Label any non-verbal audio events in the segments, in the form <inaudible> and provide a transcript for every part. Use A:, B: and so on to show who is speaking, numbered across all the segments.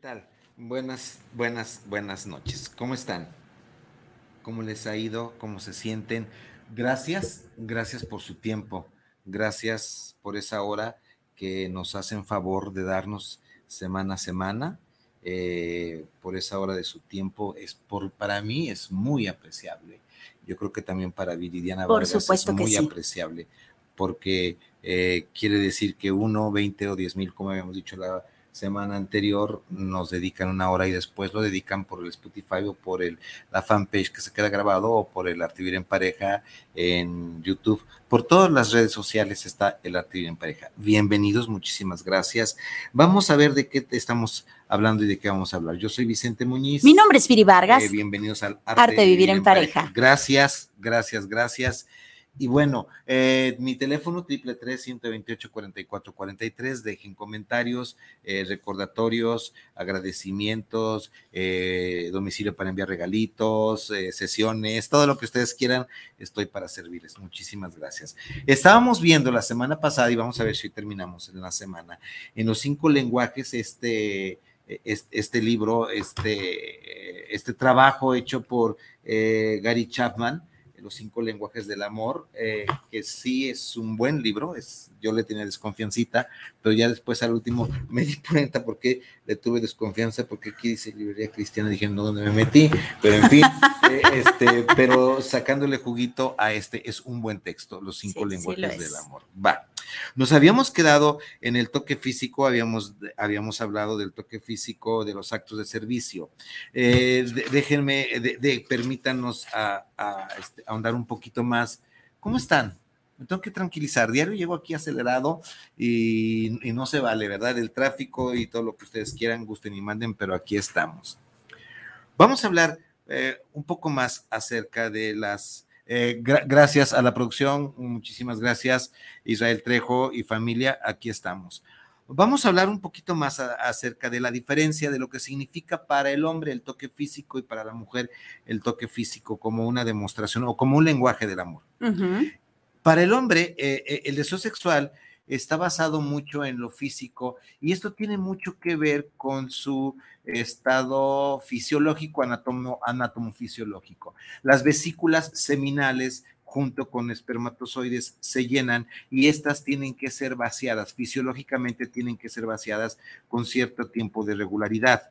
A: tal? Buenas, buenas, buenas noches. ¿Cómo están? ¿Cómo les ha ido? ¿Cómo se sienten? Gracias, gracias por su tiempo. Gracias por esa hora que nos hacen favor de darnos semana a semana. Eh, por esa hora de su tiempo es por para mí es muy apreciable. Yo creo que también para Viridiana
B: Por
A: Vargas
B: supuesto
A: es
B: que
A: muy
B: sí.
A: apreciable porque eh, quiere decir que uno, 20 o 10 mil, como habíamos dicho la semana anterior, nos dedican una hora y después lo dedican por el Spotify o por el, la fanpage que se queda grabado o por el Arte Vivir en Pareja en YouTube. Por todas las redes sociales está el Arte Vivir en Pareja. Bienvenidos, muchísimas gracias. Vamos a ver de qué estamos hablando y de qué vamos a hablar. Yo soy Vicente Muñiz.
B: Mi nombre es Viri Vargas.
A: Eh, bienvenidos al Arte,
B: Arte de Vivir en Pareja.
A: Gracias, gracias, gracias. Y bueno, eh, mi teléfono triple tres 128 44 43. Dejen comentarios, eh, recordatorios, agradecimientos, eh, domicilio para enviar regalitos, sesiones, todo lo que ustedes quieran, estoy para servirles. Muchísimas gracias. Estábamos viendo la semana pasada y vamos a ver si terminamos en la semana. En los cinco lenguajes, este, este, este libro, este, este trabajo hecho por eh, Gary Chapman los cinco lenguajes del amor, eh, que sí es un buen libro, es, yo le tenía desconfiancita, pero ya después al último <laughs> me di cuenta por qué le tuve desconfianza, porque aquí dice librería cristiana, dije, no, ¿dónde me metí? Pero en fin, <laughs> eh, este, pero sacándole juguito a este, es un buen texto, los cinco
B: Sí,
A: lenguajes del amor. Va. Nos habíamos quedado en el toque físico, habíamos, habíamos hablado del toque físico, de los actos de servicio. Eh, déjenme, permítanos a, este, ahondar un poquito más. ¿Cómo están? Me tengo que tranquilizar. Diario llego aquí acelerado y, y no se vale, ¿verdad? El tráfico y todo lo que ustedes quieran, gusten y manden, pero aquí estamos. Vamos a hablar eh, un poco más acerca de las... eh, gra- gracias a la producción, muchísimas gracias Israel Trejo y familia, aquí estamos. Vamos a hablar un poquito más acerca de la diferencia de lo que significa para el hombre el toque físico y para la mujer el toque físico como una demostración o como un lenguaje del amor. Para el hombre, eh, eh, el deseo sexual está basado mucho en lo físico y esto tiene mucho que ver con su estado fisiológico, anatomo, anatomofisiológico. Las vesículas seminales junto con espermatozoides se llenan y estas tienen que ser vaciadas, fisiológicamente tienen que ser vaciadas con cierto tiempo de regularidad.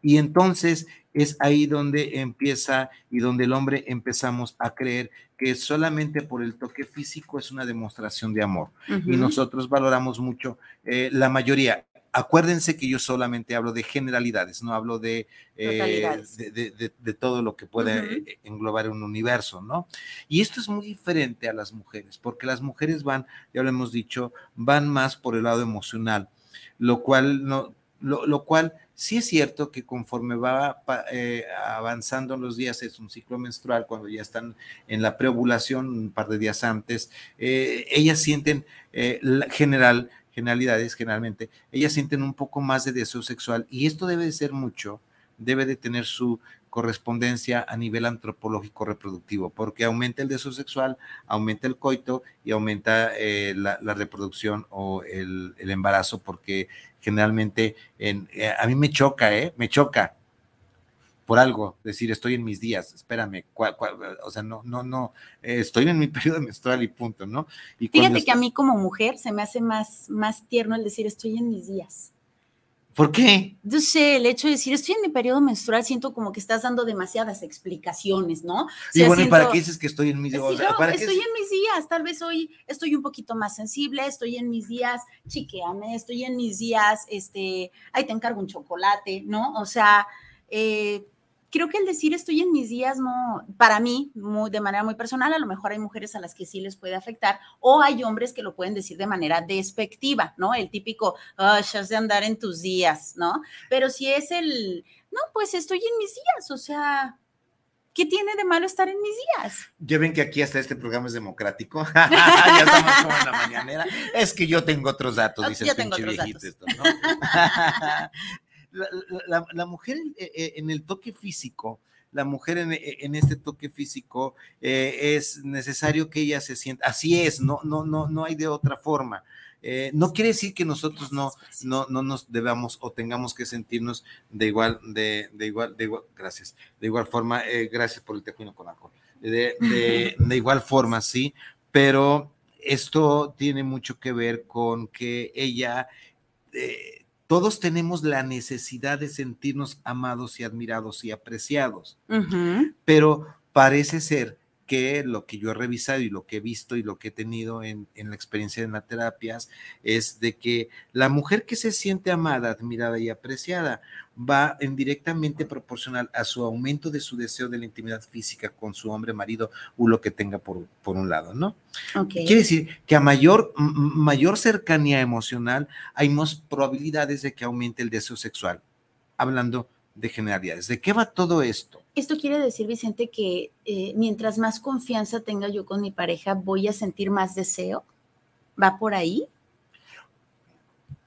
A: Y entonces es ahí donde empieza y donde el hombre empezamos a creer que solamente por el toque físico es una demostración de amor. Y nosotros valoramos mucho eh, la mayoría. Acuérdense que yo solamente hablo de generalidades, no hablo de, eh, de, de- de- de todo lo que pueda
B: Ujú.
A: eh, englobar un universo, ¿no? Y esto es muy diferente a las mujeres, porque las mujeres van, ya lo hemos dicho, van más por el lado emocional, lo cual no, lo, lo cual sí es cierto que conforme va eh, avanzando los días, es un ciclo menstrual, cuando ya están en la preovulación, un par de días antes, eh, ellas sienten, eh, general, generalidades generalmente, ellas sienten un poco más de deseo sexual y esto debe de ser mucho, debe de tener su correspondencia a nivel antropológico reproductivo, porque aumenta el deseo sexual, aumenta el coito y aumenta eh, la, la reproducción o el, el embarazo, porque generalmente en, eh, a mí me choca, ¿eh? Me choca por algo, decir estoy en mis días, espérame, o sea, no, no, no, eh, estoy en mi <laughs> periodo menstrual y punto, ¿no? Y
B: Fíjate que a mí como mujer se me hace más, más tierno el decir estoy en mis días.
A: ¿Por qué?
B: Yo sé, el hecho de decir estoy en mi periodo menstrual, siento como que estás dando demasiadas explicaciones, ¿no? O
A: Y bueno, ¿y para qué dices que estoy en mis días?
B: Sí, no,
A: ¿para qué
B: estoy
A: es-
B: en mis días, tal vez hoy estoy un poquito más sensible, estoy en mis días, chiqueame, estoy en mis días, este, ahí te encargo un chocolate, ¿no? O sea, eh, creo que el decir estoy en mis días, no, para mí, muy, de manera muy personal, a lo mejor hay mujeres a las que sí les puede afectar, o hay hombres que lo pueden decir de manera despectiva, ¿no? El típico, "Ah, ya has de andar en tus días, ¿no? Pero si es el, no, pues estoy en mis días, o sea, ¿qué tiene de malo estar en mis días?
A: Ya ven que aquí hasta este programa es democrático. <laughs> ya estamos como en la mañanera. Es que yo tengo otros datos,
B: Ah,
A: dice el pinche viejito
B: datos.
A: esto, ¿no? <laughs> la, la- la mujer eh, eh, en el toque físico la mujer en, en este toque físico eh, es necesario que ella se sienta, así es, no, no, no, no hay de otra forma. Eh, no quiere decir que nosotros no, no, no nos debamos o tengamos que sentirnos de igual, de, de igual, de igual, gracias, de igual forma, eh, gracias por el tejuino con alcohol, de, de, de igual forma, sí, pero esto tiene mucho que ver con que ella, eh, todos tenemos la necesidad de sentirnos amados y admirados y apreciados, pero parece ser que lo que yo he revisado y lo que he visto y lo que he tenido en, en la experiencia de las terapias es de que la mujer que se siente amada, admirada y apreciada va en directamente proporcional a su aumento de su deseo de la intimidad física con su hombre, marido o lo que tenga por, por un lado, ¿no?
B: Ok.
A: Quiere decir que a mayor, mayor cercanía emocional hay más probabilidades de que aumente el deseo sexual. Hablando de generalidades. ¿De qué va todo esto?
B: Esto quiere decir, Vicente, que eh, mientras más confianza tenga yo con mi pareja, voy a sentir más deseo. ¿Va por ahí?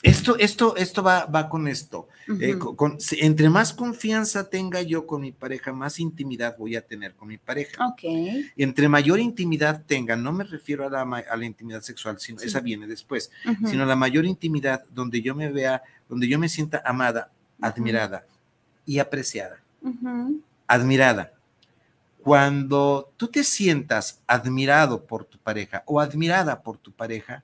A: Esto, esto, esto va, va con esto. Eh, con- con- entre más confianza tenga yo con mi pareja, más intimidad voy a tener con mi pareja.
B: Ok.
A: Entre mayor intimidad tenga, no me refiero a la, a la intimidad sexual, sino
B: Sí.
A: esa viene después, sino la mayor intimidad donde yo me vea, donde yo me sienta amada, admirada y apreciada. Admirada. Cuando tú te sientas admirado por tu pareja o admirada por tu pareja,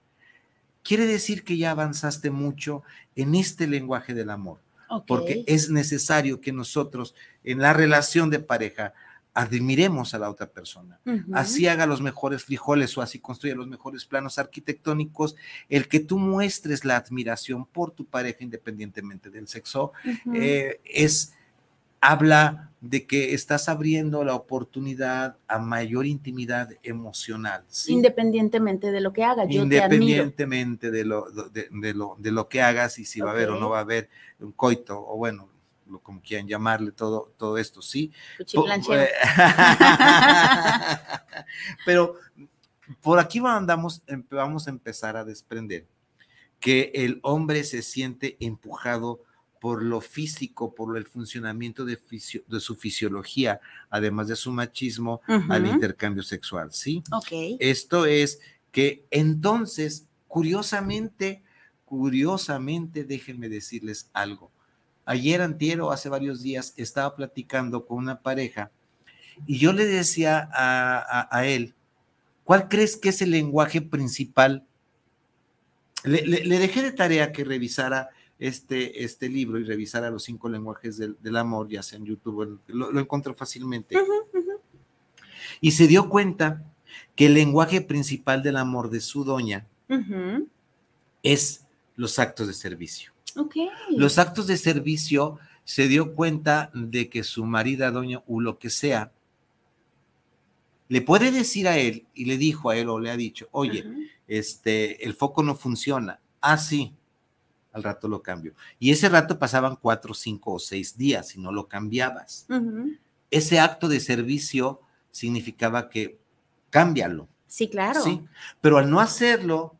A: quiere decir que ya avanzaste mucho en este lenguaje del amor porque es necesario que nosotros en la relación de pareja admiremos a la otra persona. Así haga los mejores frijoles o así construya los mejores planos arquitectónicos, el que tú muestres la admiración por tu pareja independientemente del sexo, eh, es, habla de que estás abriendo la oportunidad a mayor intimidad emocional. ¿sí?
B: Independientemente de lo que haga, yo te admiro.
A: Independientemente de lo, de, de lo, de lo que hagas y si va a haber o no va a haber un coito, o bueno, lo, como quieran llamarle, todo, todo esto, ¿sí? <laughs> Pero por aquí andamos, em- vamos a empezar a desprender que el hombre se siente empujado por lo físico, por el funcionamiento de, fisio- de su fisiología, además de su machismo, al intercambio sexual, ¿sí?
B: Ok.
A: Esto es que entonces, curiosamente, curiosamente, déjenme decirles algo. Ayer, antier o hace varios días, estaba platicando con una pareja y yo le decía a, a- a él, ¿cuál crees que es el lenguaje principal? Le, le- le dejé de tarea que revisara este, este libro y revisara los cinco lenguajes del, del amor, ya sea en YouTube, lo, lo encontró fácilmente. Y se dio cuenta que el lenguaje principal del amor de su doña es los actos de servicio. Los actos de servicio se dio cuenta de que su marida, doña, o lo que sea, le puede decir a él, y le dijo a él o le ha dicho, oye, este, el foco no funciona. Ah, sí, al rato lo cambio. Y ese rato pasaban cuatro, cinco o seis días y no lo cambiabas. Ese acto de servicio significaba que cámbialo.
B: Sí, claro.
A: Sí, pero al no hacerlo,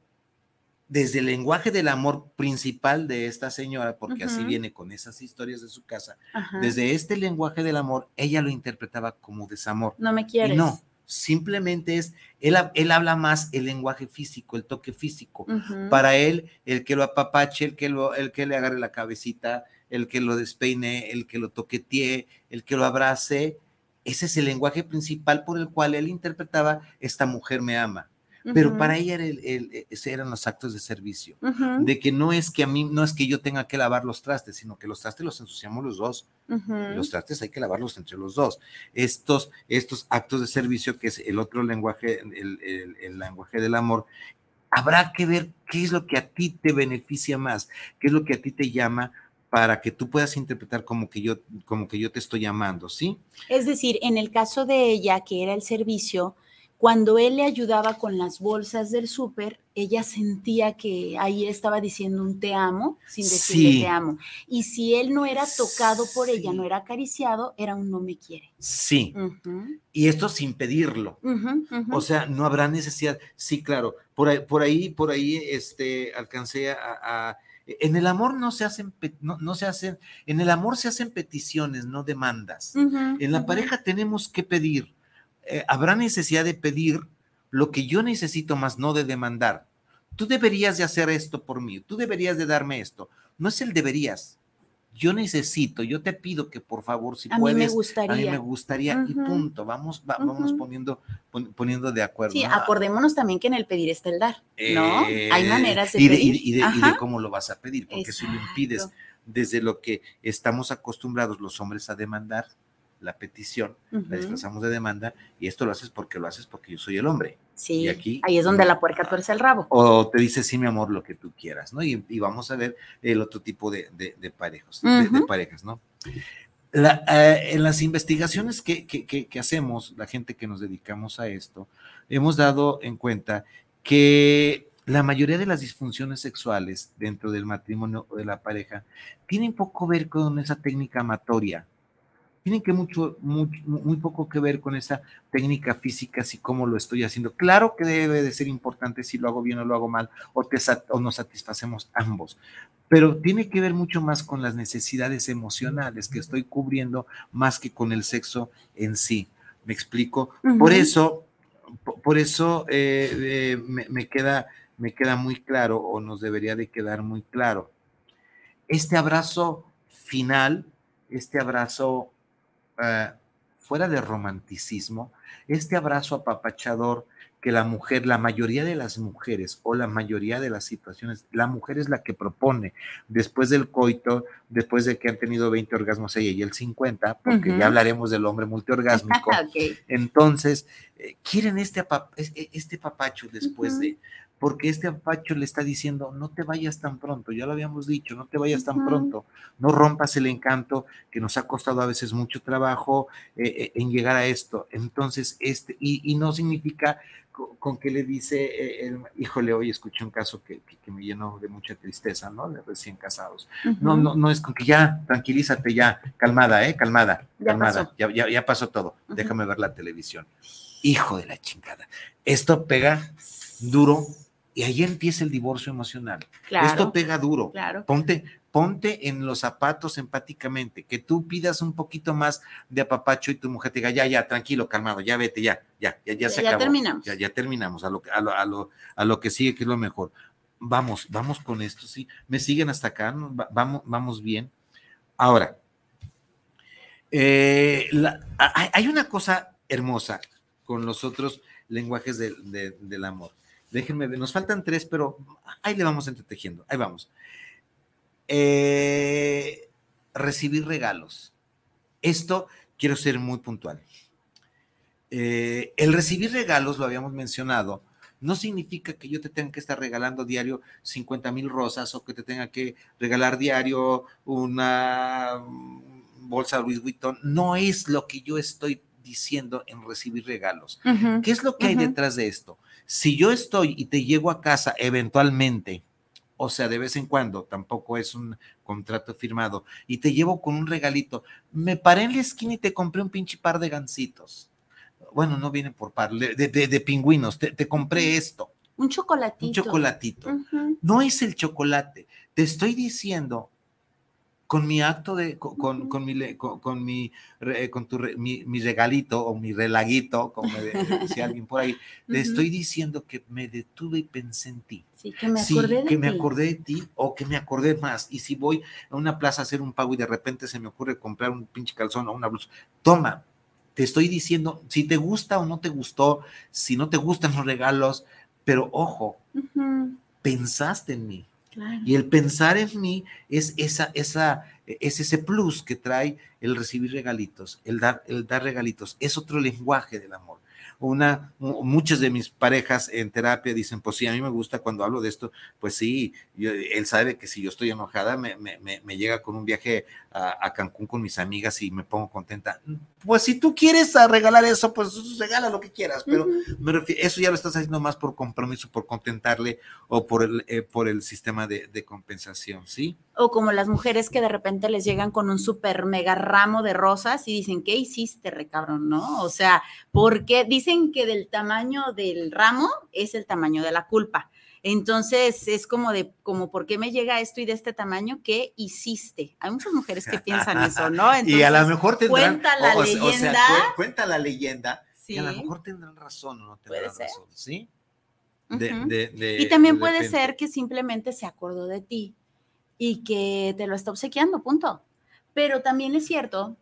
A: desde el lenguaje del amor principal de esta señora, porque así viene con esas historias de su casa,
B: Ajá.
A: desde este lenguaje del amor, ella lo interpretaba como desamor.
B: No me quieres.
A: Y no, simplemente es, él, él habla más el lenguaje físico, el toque físico. Para él, el que lo apapache, el que, lo, el que le agarre la cabecita, el que lo despeine, el que lo toquetee, el que lo abrace, ese es el lenguaje principal por el cual él interpretaba, esta mujer me ama. Pero para ella era el- el- ese eran los actos de servicio, de que no es que a mí, no es que yo tenga que lavar los trastes, sino que los trastes los ensuciamos los dos. Los trastes hay que lavarlos entre los dos. Estos, estos actos de servicio, que es el otro lenguaje, el, el- el lenguaje del amor, habrá que ver qué es lo que a ti te beneficia más, qué es lo que a ti te llama para que tú puedas interpretar como que yo, como que yo te estoy llamando, ¿sí?
B: Es decir, en el caso de ella, que era el servicio, cuando él le ayudaba con las bolsas del súper, ella sentía que ahí estaba diciendo un te amo sin decirle
A: Sí.
B: te amo. Y si él no era tocado por ella, no era acariciado, era un no me quiere.
A: Sí. Y esto sin pedirlo. O sea, no habrá necesidad. Sí, claro. Por ahí, por ahí, por ahí, este, alcancé a, a- En el amor no se hacen, no, no, se hacen, en el amor se hacen peticiones, no demandas. en la pareja tenemos que pedir. Eh, habrá necesidad de pedir lo que yo necesito más, no de demandar. Tú deberías de hacer esto por mí, tú deberías de darme esto. No es el deberías, yo necesito, yo te pido que por favor, si
B: a
A: puedes,
B: mí me gustaría.
A: a mí me gustaría y punto, vamos, vamos poniendo, poniendo de acuerdo.
B: Sí, acordémonos también que en el pedir está el dar, ¿no? Hay eh, maneras de
A: y
B: pedir.
A: Y de, y de, cómo lo vas a pedir, porque si lo impides desde lo que estamos acostumbrados los hombres a demandar, la petición, la disfrazamos de demanda y esto lo haces porque lo haces porque yo soy el hombre.
B: Sí,
A: y aquí,
B: ahí es donde la puerca tuerce el rabo.
A: O te dice, sí, mi amor, lo que tú quieras, ¿no? Y, vamos a ver el otro tipo de, de, de parejos, de, parejas, ¿no? Eh, en las investigaciones que, que, que, hacemos, la gente que nos dedicamos a esto, hemos dado en cuenta que la mayoría de las disfunciones sexuales dentro del matrimonio o de la pareja tienen poco ver con esa técnica amatoria, tienen que mucho, muy, poco que ver con esa técnica física, si cómo lo estoy haciendo. Claro que debe de ser importante si lo hago bien o lo hago mal, o, te, o nos satisfacemos ambos, pero tiene que ver mucho más con las necesidades emocionales que estoy cubriendo más que con el sexo en sí. ¿Me explico? Por eso, por eso eh, eh, me, me, queda, me queda muy claro, o nos debería de quedar muy claro, este abrazo final, este abrazo eh, fuera de romanticismo, este abrazo apapachador que la mujer, la mayoría de las mujeres o la mayoría de las situaciones, la mujer es la que propone después del coito, después de que han tenido 20 orgasmos ella y el 50, porque ya hablaremos del hombre multiorgásmico. <laughs> Entonces, eh, quieren este, este papacho después de, porque este apacho le está diciendo, no te vayas tan pronto, ya lo habíamos dicho, no te vayas tan pronto, no rompas el encanto que nos ha costado a veces mucho trabajo eh, eh, en llegar a esto. Entonces, este, y, no significa con, que le dice, eh, híjole, hoy escuché un caso que, me llenó de mucha tristeza, ¿no? De recién casados. No, no, no es con que ya, tranquilízate ya, calmada, ¿eh? Calmada, calmada, Ya, ya, ya, pasó todo, déjame ver la televisión. Hijo de la chingada. Esto pega duro y ahí empieza el divorcio emocional. Esto pega duro. Ponte, ponte en los zapatos empáticamente, que tú pidas un poquito más de apapacho y tu mujer te diga, ya, ya, tranquilo, calmado, ya vete, ya, ya, ya, ya se acabó.
B: Ya terminamos.
A: Ya, ya terminamos, a lo, a, lo, a, lo, a lo que sigue, que es lo mejor. Vamos, vamos con esto, sí. Me siguen hasta acá, vamos, vamos bien. Ahora, eh, hay una cosa hermosa con los otros lenguajes del amor. Déjenme ver, nos faltan tres, pero ahí le vamos entretejiendo, ahí vamos. Eh, recibir regalos. Esto quiero ser muy puntual. Eh, el recibir regalos, lo habíamos mencionado, no significa que yo te tenga que estar regalando diario 50 mil rosas o que te tenga que regalar diario una bolsa Louis Vuitton. No es lo que yo estoy diciendo en recibir regalos. ¿Qué es lo que hay detrás de esto? Si yo estoy y te llego a casa eventualmente, o sea, de vez en cuando, tampoco es un contrato firmado, y te llevo con un regalito, me paré en la esquina y te compré un pinche par de gancitos. Bueno, no vienen por par, de, de, pingüinos, te, compré esto.
B: Un chocolatito.
A: Un chocolatito. No es el chocolate. Te estoy diciendo con mi acto de, con, con, mi, con, mi, con tu, mi, regalito o mi relaguito, como decía alguien por ahí, te estoy diciendo que me detuve y pensé en ti.
B: Sí, que me acordé de
A: que me acordé de ti o que me acordé más. Y si voy a una plaza a hacer un pago y de repente se me ocurre comprar un pinche calzón o una blusa, toma, te estoy diciendo si te gusta o no te gustó, si no te gustan los regalos, pero ojo, pensaste en mí y el pensar en mí es, esa, esa, es ese plus que trae el recibir regalitos, el dar, el dar regalitos. Es otro lenguaje del amor una, muchas de mis parejas en terapia dicen, pues sí, a mí me gusta cuando hablo de esto, pues sí, él sabe que si yo estoy enojada, me, me, me llega con un viaje a, Cancún con mis amigas y me pongo contenta. Pues si tú quieres regalar eso, pues regala lo que quieras, pero eso ya lo estás haciendo más por compromiso, por contentarle o por el, eh, por el sistema de, de compensación, ¿sí?
B: O como las mujeres que de repente les llegan con un súper mega ramo de rosas y dicen, ¿qué hiciste, recabrón? ¿No? O sea, ¿por qué? Dice dicen que del tamaño del ramo es el tamaño de la culpa. Entonces es como de, como, ¿por qué me llega esto y de este tamaño? ¿Qué hiciste? Hay muchas mujeres que piensan eso, ¿no? <laughs>
A: y a lo mejor tendrán,
B: cuenta la leyenda.
A: cuenta la leyenda, y a lo mejor tendrán razón o no tendrán razón, ¿sí?
B: y también puede ser que simplemente se acordó de ti y que te lo está obsequiando, punto. Pero también es cierto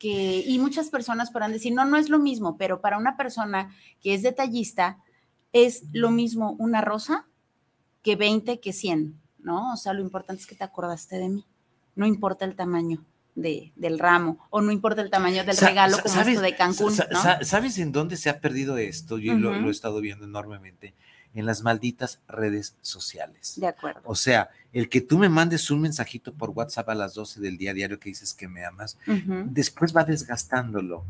B: que, y muchas personas podrán decir, no, no es lo mismo, pero para una persona que es detallista, es lo mismo una rosa que 20 que 100, ¿no? O sea, lo importante es que te acordaste de mí, no importa el tamaño. De, del ramo o no importa el tamaño del regalo como esto de Cancún. ¿no?
A: ¿Sabes en dónde se ha perdido esto? Yo lo, he estado viendo enormemente en las malditas redes sociales.
B: De acuerdo.
A: O sea, el que tú me mandes un mensajito por WhatsApp a las 12 del día diario que dices que me amas, después va desgastándolo.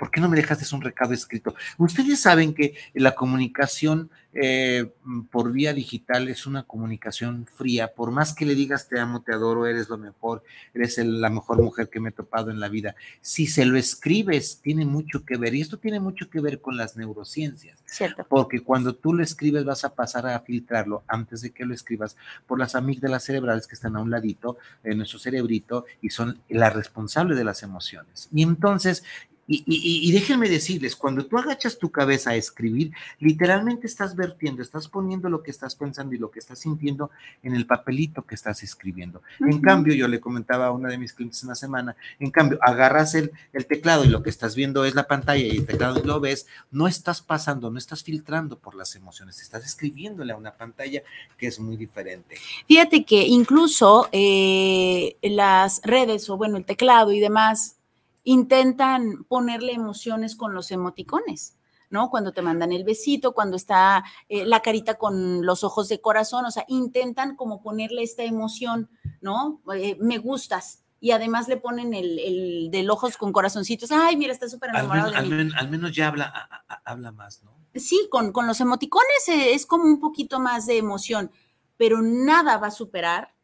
A: ¿Por qué no me dejas un recado escrito? Ustedes saben que la comunicación eh, por vía digital es una comunicación fría. Por más que le digas te amo, te adoro, eres lo mejor, eres la mejor mujer que me he topado en la vida. Si se lo escribes, tiene mucho que ver. Y esto tiene mucho que ver con las neurociencias.
B: Cierto.
A: Porque cuando tú lo escribes, vas a pasar a filtrarlo antes de que lo escribas por las amígdalas cerebrales que están a un ladito en nuestro cerebrito y son la responsable de las emociones. Y entonces y, déjenme decirles, cuando tú agachas tu cabeza a escribir, literalmente estás vertiendo, estás poniendo lo que estás pensando y lo que estás sintiendo en el papelito que estás escribiendo. En cambio, yo le comentaba a una de mis clientes en la semana, en cambio, agarras el, el, teclado y lo que estás viendo es la pantalla y el teclado lo ves, no estás pasando, no estás filtrando por las emociones, estás escribiéndole a una pantalla que es muy diferente.
B: Fíjate que incluso eh, las redes o bueno, el teclado y demás intentan ponerle emociones con los emoticones. ¿no? Cuando te mandan el besito, cuando está eh, la carita con los ojos de corazón, o sea, intentan como ponerle esta emoción, ¿no? Eh, me gustas. Y además le ponen el, el de ojos con corazoncitos. Ay, mira, está súper enamorado
A: al de mí. Al, menos ya habla, habla más, ¿no?
B: Sí, con, con los emoticones eh, es como un poquito más de emoción, pero nada va a superar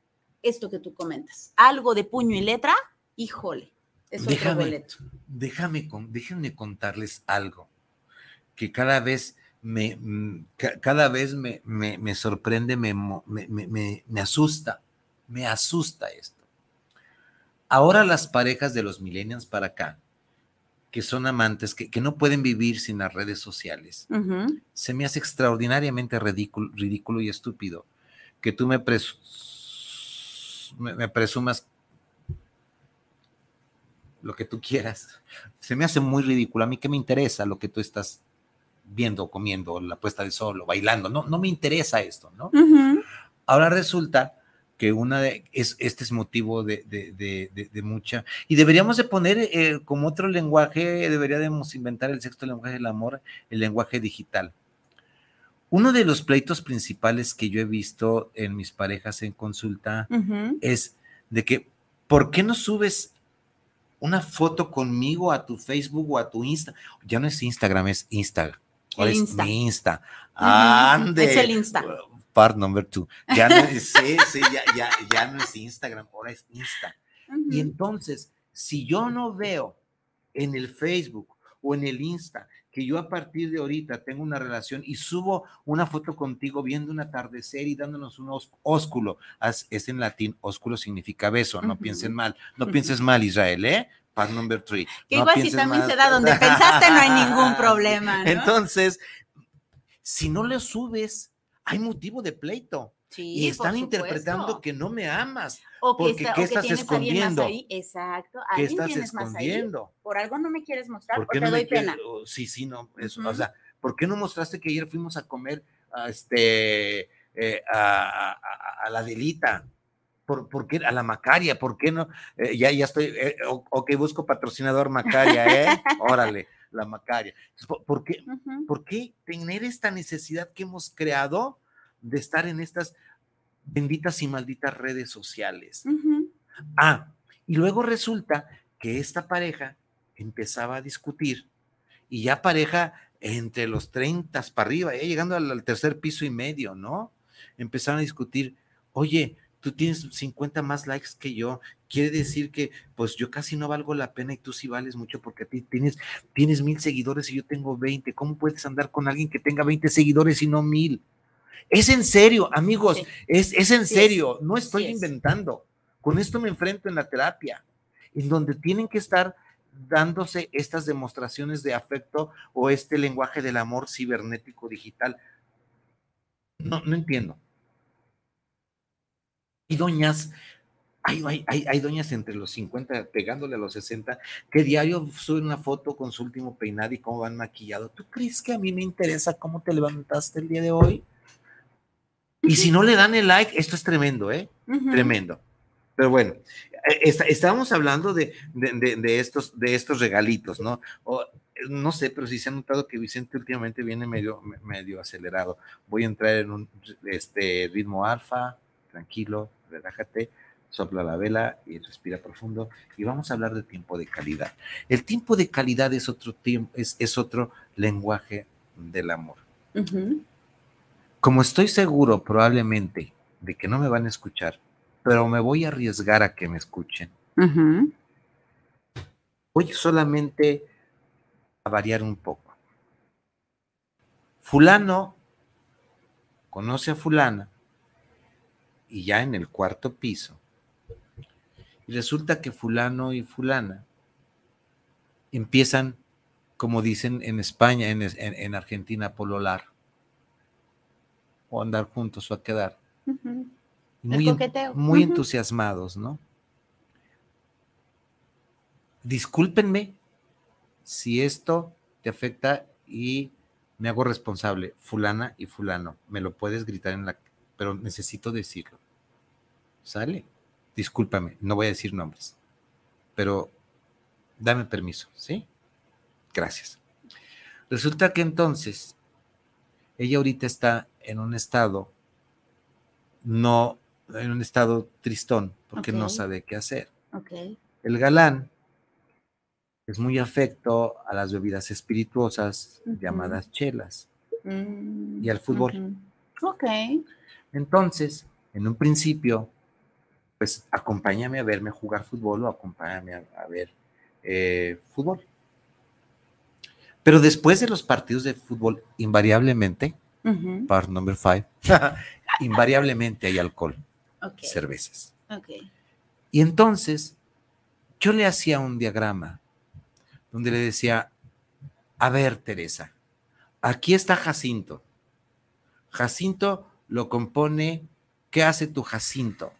B: esto que tú comentas. Algo de puño y letra, híjole
A: déjame, Déjame, déjenme contarles algo que cada vez me, mm, cada vez me, me, sorprende, me, me, asusta, me asusta esto. Ahora las parejas de los millennials para acá, que son amantes, que, que no pueden vivir sin las redes sociales, se me hace extraordinariamente ridículo, ridículo y estúpido que tú me, me presumas lo que tú quieras. Se me hace muy ridículo. A mí que me interesa lo que tú estás viendo, comiendo, la puesta de sol o bailando. No, no me interesa esto, ¿no? Ahora resulta que una de, es, este es motivo de, de, mucha, y deberíamos de poner eh, como otro lenguaje, deberíamos inventar el sexto lenguaje del amor, el lenguaje digital. Uno de los pleitos principales que yo he visto en mis parejas en consulta es de que, ¿por qué no subes una foto conmigo a tu Facebook o a tu Insta. Ya no es Instagram, es Instagram.
B: ¿Cuál es mi
A: Insta? Ande.
B: Es el Insta.
A: Part number two. Ya no es, sí, sí, ya, ya, ya no es Instagram, ahora es Insta. Y entonces, si yo no veo en el Facebook o en el Insta que yo a partir de ahorita tengo una relación y subo una foto contigo viendo un atardecer y dándonos un ósculo. Es en latín, ósculo significa beso, no piensen mal. No pienses mal, Israel, ¿eh? Part number three.
B: Que igual si también se da donde <laughs> pensaste no hay ningún problema.
A: Entonces, si no le subes, hay motivo de pleito y están interpretando que no me amas. O que, porque ¿qué estás escondiendo?
B: Ahí. Exacto.
A: ¿Qué estás escondiendo?
B: Por algo no me quieres mostrar ¿Por qué te doy pena.
A: sí, sí, no. Eso, O sea, ¿por qué no mostraste que ayer fuimos a comer a, este, eh, a, la delita? ¿Por, ¿Por, qué a la Macaria? ¿Por qué no? Eh, ya, ya estoy, eh, ok, busco patrocinador Macaria, ¿eh? <laughs> Órale, la Macaria. ¿Por, qué, ¿Por qué tener esta necesidad que hemos creado de estar en estas benditas y malditas redes sociales. Ah, y luego resulta que esta pareja empezaba a discutir y ya pareja entre los 30 para arriba, ya llegando al, tercer piso y medio, ¿no? Empezaron a discutir, oye, tú tienes 50 más likes que yo, quiere decir que pues yo casi no valgo la pena y tú sí vales mucho porque a ti tienes, tienes mil seguidores y yo tengo 20. ¿Cómo puedes andar con alguien que tenga 20 seguidores y no mil? Es en serio, amigos, es, es, en serio, no estoy inventando. Con esto me enfrento en la terapia, en donde tienen que estar dándose estas demostraciones de afecto o este lenguaje del amor cibernético digital. No, no entiendo. Hay doñas, hay, hay, hay, doñas entre los 50 pegándole a los 60 que diario suben una foto con su último peinado y cómo van maquillado. ¿Tú crees que a mí me interesa cómo te levantaste el día de hoy? Y si no le dan el like, esto es tremendo, ¿eh? Tremendo. Pero bueno, eh, estábamos hablando de, de, estos, de estos regalitos, ¿no? no sé, pero sí se ha notado que Vicente últimamente viene medio, medio acelerado. Voy a entrar en un este, ritmo alfa, tranquilo, relájate, sopla la vela y respira profundo. Y vamos a hablar de tiempo de calidad. El tiempo de calidad es otro, tiempo, es, es otro lenguaje del amor. Como estoy seguro probablemente de que no me van a escuchar, pero me voy a arriesgar a que me escuchen. Voy solamente a variar un poco. Fulano conoce a fulana y ya en el cuarto piso. Y resulta que fulano y fulana empiezan, como dicen en España, en, Argentina, a pololar. O andar juntos o a quedar muy, entusiasmados, ¿no? Discúlpenme si esto te afecta y me hago responsable, fulana y fulano, me lo puedes gritar en la, pero necesito decirlo. ¿Sale? Discúlpame, no voy a decir nombres, pero dame permiso, ¿sí? Gracias. Resulta que entonces ella ahorita está en un estado no en un estado tristón porque no sabe qué hacer. El galán es muy afecto a las bebidas espirituosas llamadas chelas mm, y al fútbol.
B: Ok.
A: Entonces, en un principio, pues acompáñame a verme jugar fútbol o acompáñame a, ver eh, fútbol. Pero después de los partidos de fútbol, invariablemente, part number five, <laughs> invariablemente hay alcohol cervezas. Y entonces yo le hacía un diagrama donde le decía, a ver, Teresa, aquí está Jacinto. Jacinto lo compone, ¿qué hace tu Jacinto?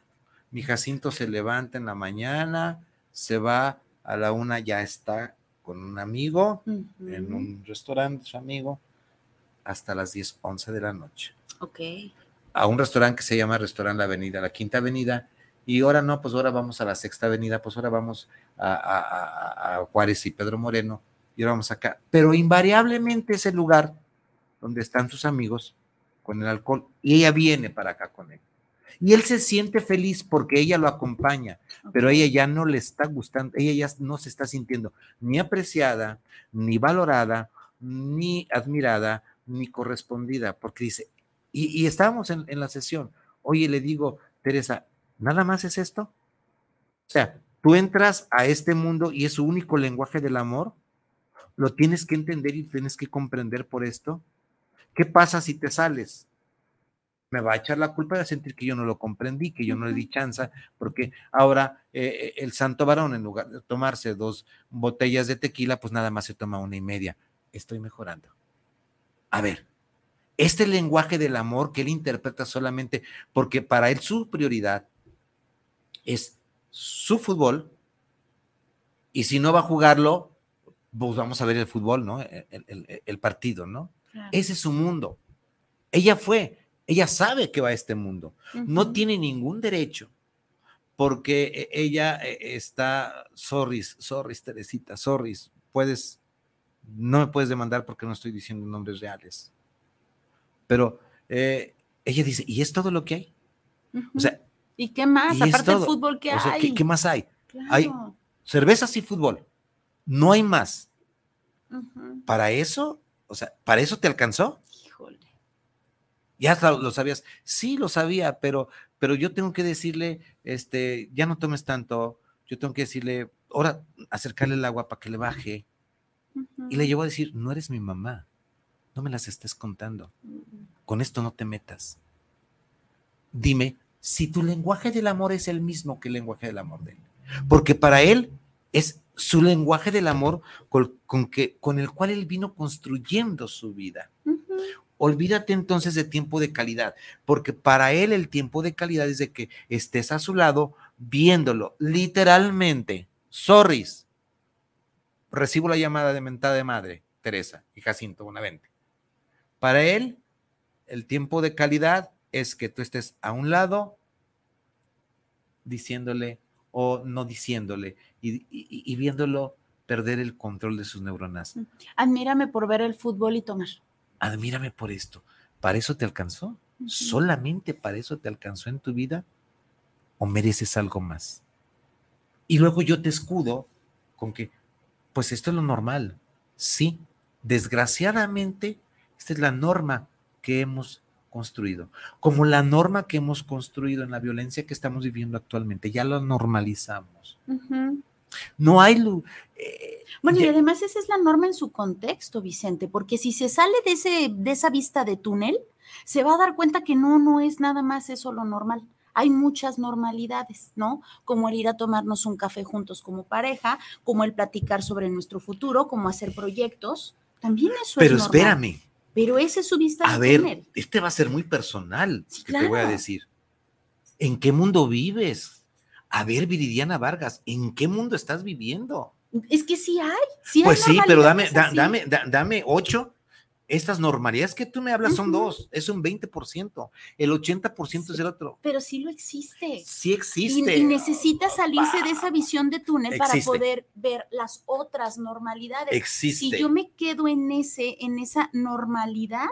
A: Mi Jacinto se levanta en la mañana, se va a la una, ya está con un amigo en un restaurante, su amigo, hasta las 10, 11 de la noche.
B: Ok
A: a un restaurante que se llama Restaurante La Avenida, la Quinta Avenida, y ahora no, pues ahora vamos a la Sexta Avenida, pues ahora vamos a, Juárez y Pedro Moreno, y ahora vamos acá. Pero invariablemente es el lugar donde están sus amigos con el alcohol, y ella viene para acá con él. Y él se siente feliz porque ella lo acompaña, pero ella ya no le está gustando, ella ya no se está sintiendo ni apreciada, ni valorada, ni admirada, ni correspondida, porque dice, y, estábamos en, la sesión. Oye, le digo, Teresa, ¿nada más es esto? O sea, tú entras a este mundo y es su único lenguaje del amor. Lo tienes que entender y tienes que comprender por esto. ¿Qué pasa si te sales? me va a echar la culpa de sentir que yo no lo comprendí, que yo no le di chance, porque ahora eh, el santo varón, en lugar de tomarse dos botellas de tequila, pues nada más se toma una y media. Estoy mejorando. A ver, este lenguaje del amor que él interpreta solamente porque para él su prioridad es su fútbol y si no va a jugarlo, pues vamos a ver el fútbol, ¿no? El, partido, ¿no? Ese es su mundo. Ella fue, ella sabe que va a este mundo. No tiene ningún derecho porque e, ella e, está, sorry, sorry, Teresita, sorry, puedes, no me puedes demandar porque no estoy diciendo nombres reales pero eh, ella dice, ¿y es todo lo que hay? O sea,
B: ¿y qué más? Aparte del fútbol, ¿qué hay?
A: ¿qué, más hay? Hay cervezas y fútbol. No hay más. ¿Para eso? O sea, ¿para eso te alcanzó? Híjole. Ya lo sabías. Sí, lo sabía, pero, pero yo tengo que decirle, este, ya no tomes tanto. Yo tengo que decirle, ahora acercarle el agua para que le baje. Y le llevo a decir, no eres mi mamá. No me las estés contando. Con esto no te metas. Dime si tu lenguaje del amor es el mismo que el lenguaje del amor de él. Porque para él es su lenguaje del amor con, que, con el cual él vino construyendo su vida. Olvídate entonces de tiempo de calidad, porque para él el tiempo de calidad es de que estés a su lado viéndolo, literalmente. Sorris. Recibo la llamada de mentada de madre, Teresa y Jacinto Bonavente. Para él, el tiempo de calidad es que tú estés a un lado diciéndole o no diciéndole y, viéndolo perder el control de sus neuronas.
B: Admírame por ver el fútbol y tomar.
A: Admírame por esto. ¿Para eso te alcanzó? ¿Solamente para eso te alcanzó en tu vida? ¿O mereces algo más? Y luego yo te escudo con que, pues esto es lo normal. Sí, desgraciadamente, esta es la norma que hemos construido, como la norma que hemos construido en la violencia que estamos viviendo actualmente, ya lo normalizamos. No hay...
B: Eh, bueno, y además esa es la norma en su contexto, Vicente, porque si se sale de, ese, de esa vista de túnel, se va a dar cuenta que no, no es nada más eso lo normal. Hay muchas normalidades, ¿no? Como el ir a tomarnos un café juntos como pareja, como el platicar sobre nuestro futuro, como hacer proyectos. También eso
A: Pero es normal. espérame,
B: pero ese es su vista.
A: A ver, este va a ser muy personal, que te voy a decir. ¿En qué mundo vives? A ver, Viridiana Vargas, ¿en qué mundo estás viviendo?
B: Es que sí hay. Sí
A: pues sí, pero dame, dame, dame ocho estas normalidades que tú me hablas son dos, es un 20%, el 80% es el otro.
B: Pero sí lo existe.
A: Sí existe.
B: Y, necesita salirse de esa visión de túnel para poder ver las otras normalidades.
A: Existe.
B: Si yo me quedo en, ese, en esa normalidad,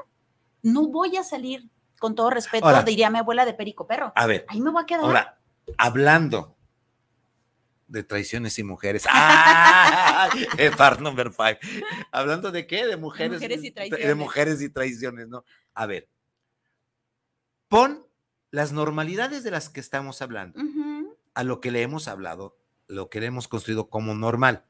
B: no voy a salir, con todo respeto, diría mi abuela de Perico Perro.
A: A ver.
B: Ahí me voy a quedar.
A: Ahora, hablando de traiciones y mujeres. <laughs> ¡Ah! Part number five. ¿Hablando de qué? De mujeres.
B: y traiciones.
A: De mujeres y traiciones, ¿no? A ver. Pon las normalidades de las que estamos hablando a lo que le hemos hablado, lo que le hemos construido como normal.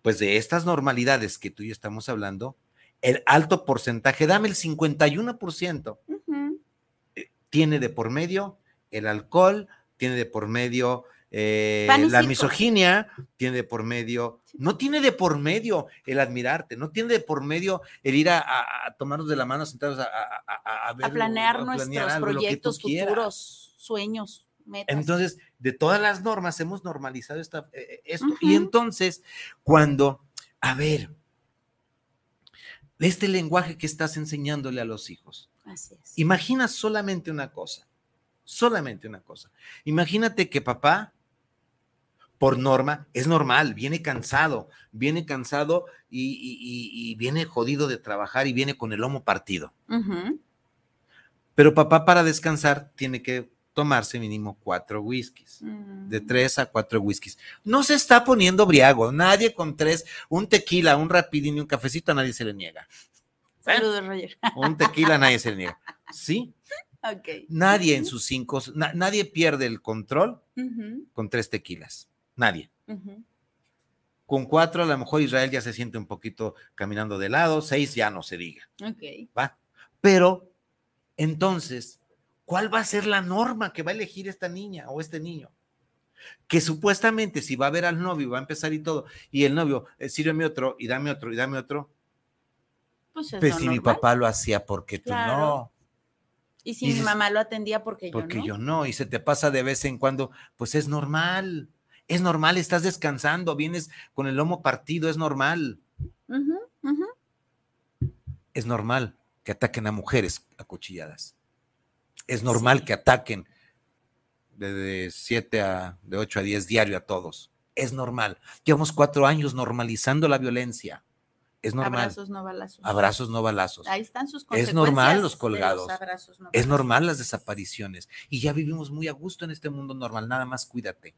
A: Pues de estas normalidades que tú y yo estamos hablando, el alto porcentaje, dame el 51%, eh, tiene de por medio el alcohol, tiene de por medio eh, la misoginia tiene de por medio, no tiene de por medio el admirarte, no tiene de por medio el ir a, tomarnos de la mano sentados a,
B: a, planear nuestros proyectos futuros, sueños. Metas.
A: Entonces, de todas las normas hemos normalizado esta, eh, eh, esto. Y entonces, cuando, a ver, este lenguaje que estás enseñándole a los hijos, imagina solamente una cosa, solamente una cosa. Imagínate que papá por norma, es normal, viene cansado, viene cansado y, viene jodido de trabajar y viene con el lomo partido. Pero papá para descansar tiene que tomarse mínimo cuatro whiskies, de mm. tres a cuatro whiskies. No se está poniendo briago, nadie con tres, un tequila, un rapidín y un cafecito, a nadie se le niega.
B: Saludos, Roger.
A: Un tequila, a nadie se le niega. <laughs> ¿Sí? Nadie en sus cinco, nadie pierde el control con tres tequilas. Nadie. Con cuatro, a lo mejor Israel ya se siente un poquito caminando de lado, seis ya no se diga.
B: Ok.
A: ¿Va? Pero, entonces, ¿cuál va a ser la norma que va a elegir esta niña o este niño? Que supuestamente si va a ver al novio, va a empezar y todo, y el novio, eh, sírveme otro, y dame otro, y dame otro. Pues, pues si mi papá lo hacía, porque tú no?
B: Y si mi mamá lo atendía, porque,
A: yo no.
B: Porque
A: yo no, y se te pasa de vez en cuando, pues es normal. Es normal, estás descansando, vienes con el lomo partido, es normal. Es normal que ataquen a mujeres acuchilladas. Es normal que ataquen de 7 a, de 8 a 10 diario a todos. Es normal. Llevamos cuatro años normalizando la violencia. Es normal.
B: Abrazos no balazos.
A: Abrazos no balazos.
B: Ahí están sus
A: consecuencias. Es normal los colgados. es normal las desapariciones. Y ya vivimos muy a gusto en este mundo normal. Nada más cuídate.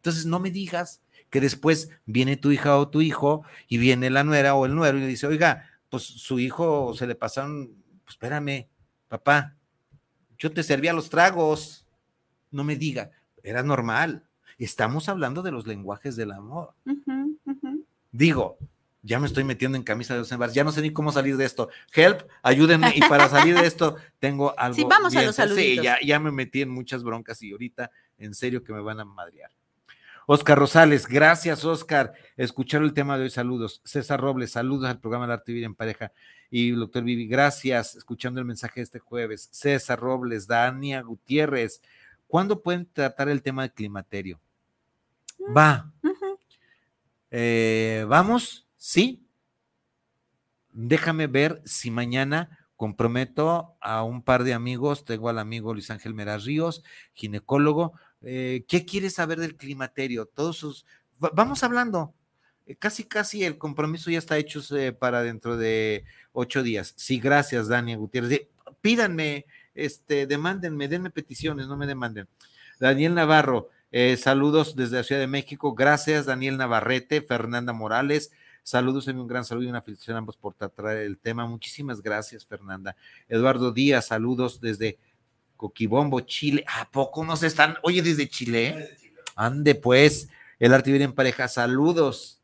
A: Entonces, no me digas que después viene tu hija o tu hijo y viene la nuera o el nuero y le dice, oiga, pues su hijo se le pasaron, pues espérame, papá, yo te servía los tragos. No me diga, era normal. Estamos hablando de los lenguajes del amor. Digo, ya me estoy metiendo en camisa de dos varas, ya no sé ni cómo salir de esto. Help, ayúdenme. Y para salir de esto, tengo algo.
B: Sí, vamos a los saluditos.
A: Sí, ya, ya me metí en muchas broncas y ahorita, en serio, que me van a madrear. Oscar Rosales, gracias, Oscar. Escuchar el tema de hoy, saludos. César Robles, saludos al programa de Arte Vida en Pareja. Y doctor Vivi, gracias, escuchando el mensaje de este jueves. César Robles, Dania Gutiérrez, ¿cuándo pueden tratar el tema del climaterio? Mm, Va. Eh, ¿Vamos? ¿Sí? Déjame ver si mañana comprometo a un par de amigos, tengo al amigo Luis Ángel Meraz Ríos, ginecólogo, eh, ¿qué quieres saber del climaterio? Todos sus, vamos hablando, eh, casi casi el compromiso ya está hecho eh, para dentro de ocho días. Sí, gracias, Dani Gutiérrez. Pídanme, este, demándenme, denme peticiones, no me demanden. Daniel Navarro, saludos desde la Ciudad de México. Gracias, Daniel Navarrete, Fernanda Morales, Saludos, un gran saludo y una felicitación a ambos por tratar el tema. Muchísimas gracias, Fernanda. Eduardo Díaz, saludos desde Coquibombo, Chile. ¿A poco nos están? Oye, desde Chile. Ande, pues, el arte vivir en pareja. Saludos,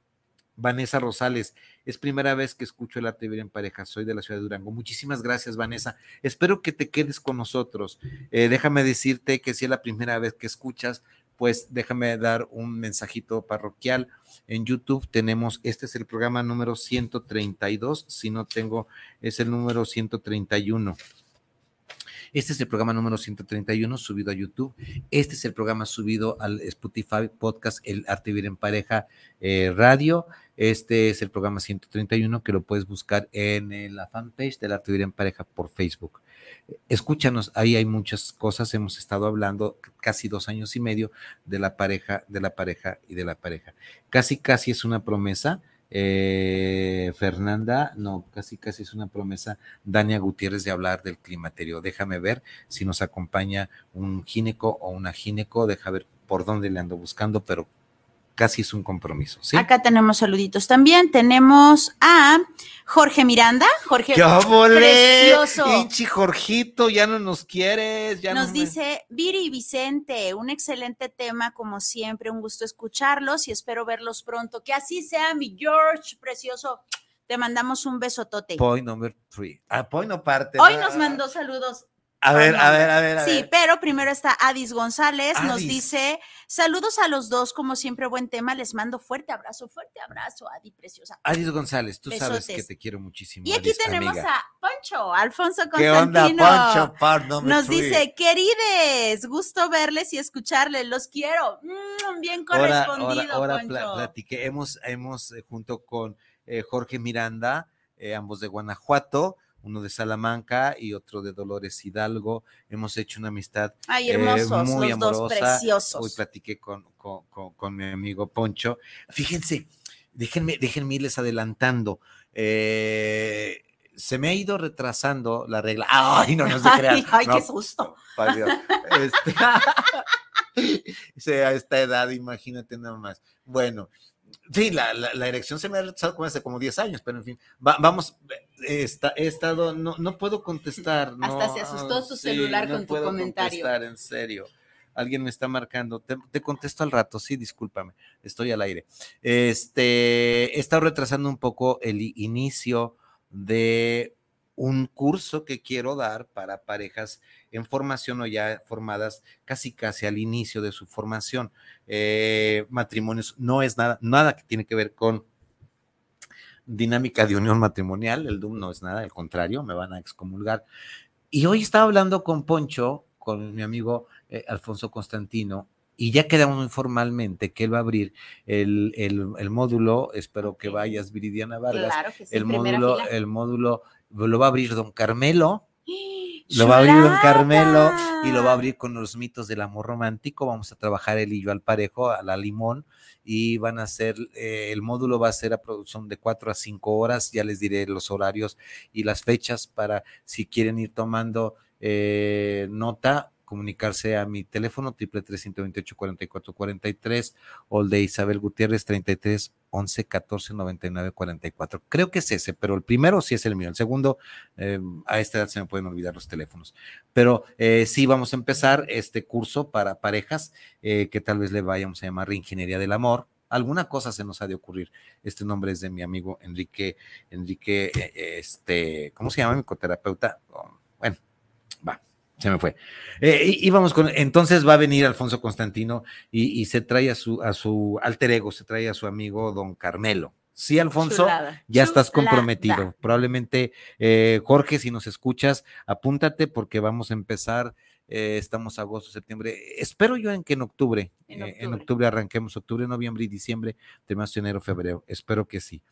A: Vanessa Rosales. Es primera vez que escucho el arte vivir en pareja. Soy de la ciudad de Durango. Muchísimas gracias, Vanessa. Espero que te quedes con nosotros. Eh, déjame decirte que si es la primera vez que escuchas, pues déjame dar un mensajito parroquial. En YouTube tenemos, este es el programa número 132, si no tengo, es el número 131. Este es el programa número 131 subido a YouTube. Este es el programa subido al Spotify Podcast, el Arte Vivir en Pareja eh, Radio. Este es el programa 131 que lo puedes buscar en la fanpage del Arte Vivir en Pareja por Facebook escúchanos, ahí hay muchas cosas, hemos estado hablando casi dos años y medio de la pareja, de la pareja y de la pareja. Casi, casi es una promesa, eh, Fernanda, no, casi, casi es una promesa, Dania Gutiérrez de hablar del climaterio. Déjame ver si nos acompaña un gineco o una gineco, deja ver por dónde le ando buscando, pero casi es un compromiso. ¿sí?
B: Acá tenemos saluditos también. Tenemos a Jorge Miranda. Jorge,
A: ¡Qué precioso. Pinche Jorgito, ya no nos quieres. Ya
B: nos dice Viri y Vicente, un excelente tema como siempre, un gusto escucharlos y espero verlos pronto. Que así sea, mi George, precioso. Te mandamos un besotote.
A: Point number three. Ah, point no parte.
B: Hoy nos mandó saludos
A: a ver, a ver, a ver,
B: sí, pero primero está Adis González, nos dice, saludos a los dos, como siempre, buen tema, les mando fuerte abrazo, fuerte abrazo, Adi, preciosa.
A: Adis González, tú sabes que te quiero muchísimo.
B: Y aquí tenemos a Poncho, Alfonso Constantino. ¿Qué onda, Poncho? Nos dice, querides, gusto verles y escucharles, los quiero. Mm, bien correspondido, ahora, ahora,
A: platiqué, hemos, hemos eh, junto con eh, Jorge Miranda, eh, ambos de Guanajuato, uno de Salamanca y otro de Dolores Hidalgo. Hemos hecho una amistad
B: Ay, hermosos, muy amorosa. Dos preciosos.
A: Hoy platiqué con, con, mi amigo Poncho. Fíjense, déjenme, déjenme irles adelantando. Eh, se me ha ido retrasando la regla. Ay, no, no se crean. <laughs>
B: Ay, qué susto.
A: Este, <laughs> a esta edad, imagínate nada más. Bueno, Sí, la, la, erección se me ha retrasado hace como 10 años, pero en fin, vamos, he estado, no, no puedo contestar.
B: Hasta se asustó su celular con tu comentario. Contestar,
A: en serio. Alguien me está marcando. Te, contesto al rato, sí, discúlpame, estoy al aire. Este, he estado retrasando un poco el inicio de un curso que quiero dar para parejas en formación o ya formadas casi casi al inicio de su formación. Eh, matrimonios no es nada, nada que tiene que ver con dinámica de unión matrimonial, el DUM no es nada, al contrario, me van a excomulgar. Y hoy estaba hablando con Poncho, con mi amigo eh, Alfonso Constantino, y ya quedamos informalmente que él va a abrir el, módulo, espero que vayas, Viridiana Vargas, el módulo, el módulo lo va a abrir don Carmelo, lo va a abrir Don Carmelo y lo va a abrir con los mitos del amor romántico. Vamos a trabajar él y yo al parejo, a la limón, y van a ser, eh, el módulo va a ser a producción de cuatro a cinco horas. Ya les diré los horarios y las fechas para si quieren ir tomando eh, nota comunicarse a mi teléfono triple tres ciento veintiocho cuarenta y cuatro cuarenta y tres o el de Isabel Gutiérrez treinta y tres once catorce noventa y nueve cuarenta y cuatro. Creo que es ese, pero el primero sí es el mío. El segundo, eh, a esta edad se me pueden olvidar los teléfonos. Pero eh, sí vamos a empezar este curso para parejas eh, que tal vez le vayamos a llamar Reingeniería del Amor alguna cosa se nos ha de ocurrir. Este nombre es de mi amigo Enrique, Enrique, este, ¿cómo se llama mi coterapeuta? Bueno, va, se me fue. Eh, y, vamos con, entonces va a venir Alfonso Constantino y, se trae a su, a su alter ego, se trae a su amigo don Carmelo. Sí, Alfonso, ya estás comprometido. Probablemente, eh, Jorge, si nos escuchas, apúntate porque vamos a empezar. Eh, estamos agosto, septiembre. Espero yo en que en octubre, en octubre, en octubre arranquemos, octubre, noviembre y diciembre, temas enero, febrero. Espero que sí.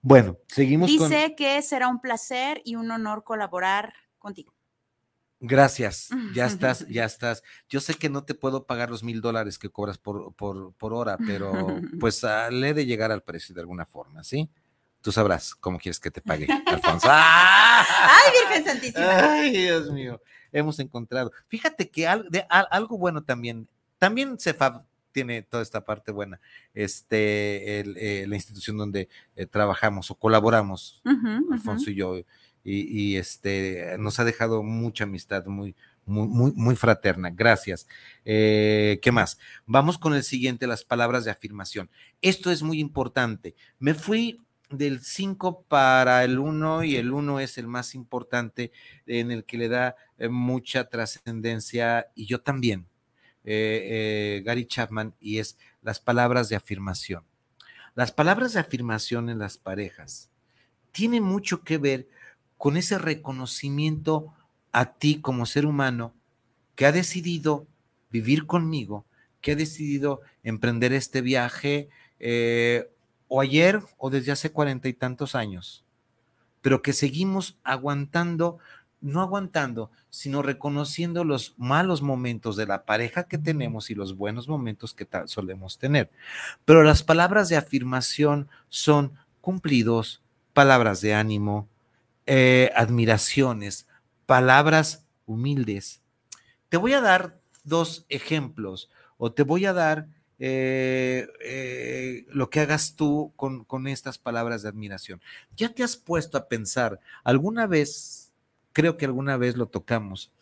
A: Bueno, seguimos.
B: Dice que será un placer y un honor colaborar contigo.
A: Gracias, <laughs> ya estás, ya estás. Yo sé que no te puedo pagar los mil dólares que cobras por, por, hora, pero <laughs> pues uh, le he de llegar al precio de alguna forma, ¿sí? Tú sabrás cómo quieres que te pague, Alfonso. <laughs>
B: ¡Ay, Virgen Santísima!
A: ¡Ay, Dios mío! Hemos encontrado. Fíjate que algo bueno también, también CEFAB tiene toda esta parte buena, este, eh, la institución donde eh, trabajamos o colaboramos, Alfonso y yo y, este, nos ha dejado mucha amistad, muy, muy, muy, fraterna. Gracias. Eh, ¿Qué más? Vamos con el siguiente, las palabras de afirmación. Esto es muy importante. Me fui del 5 para el 1 y el 1 es el más importante en el que le da eh, mucha trascendencia y yo también, eh, Gary Chapman, y es las palabras de afirmación. Las palabras de afirmación en las parejas tienen mucho que ver con ese reconocimiento a ti como ser humano que ha decidido vivir conmigo, que ha decidido emprender este viaje eh, o ayer o desde hace cuarenta y tantos años, pero que seguimos aguantando, no aguantando, sino reconociendo los malos momentos de la pareja que tenemos y los buenos momentos que solemos tener. Pero las palabras de afirmación son cumplidos, palabras de ánimo, eh, admiraciones, palabras humildes. Te voy a dar dos ejemplos o te voy a dar eh, eh, lo que hagas tú con, con, estas palabras de admiración. ¿Ya te has puesto a pensar alguna vez, creo que alguna vez lo tocamos,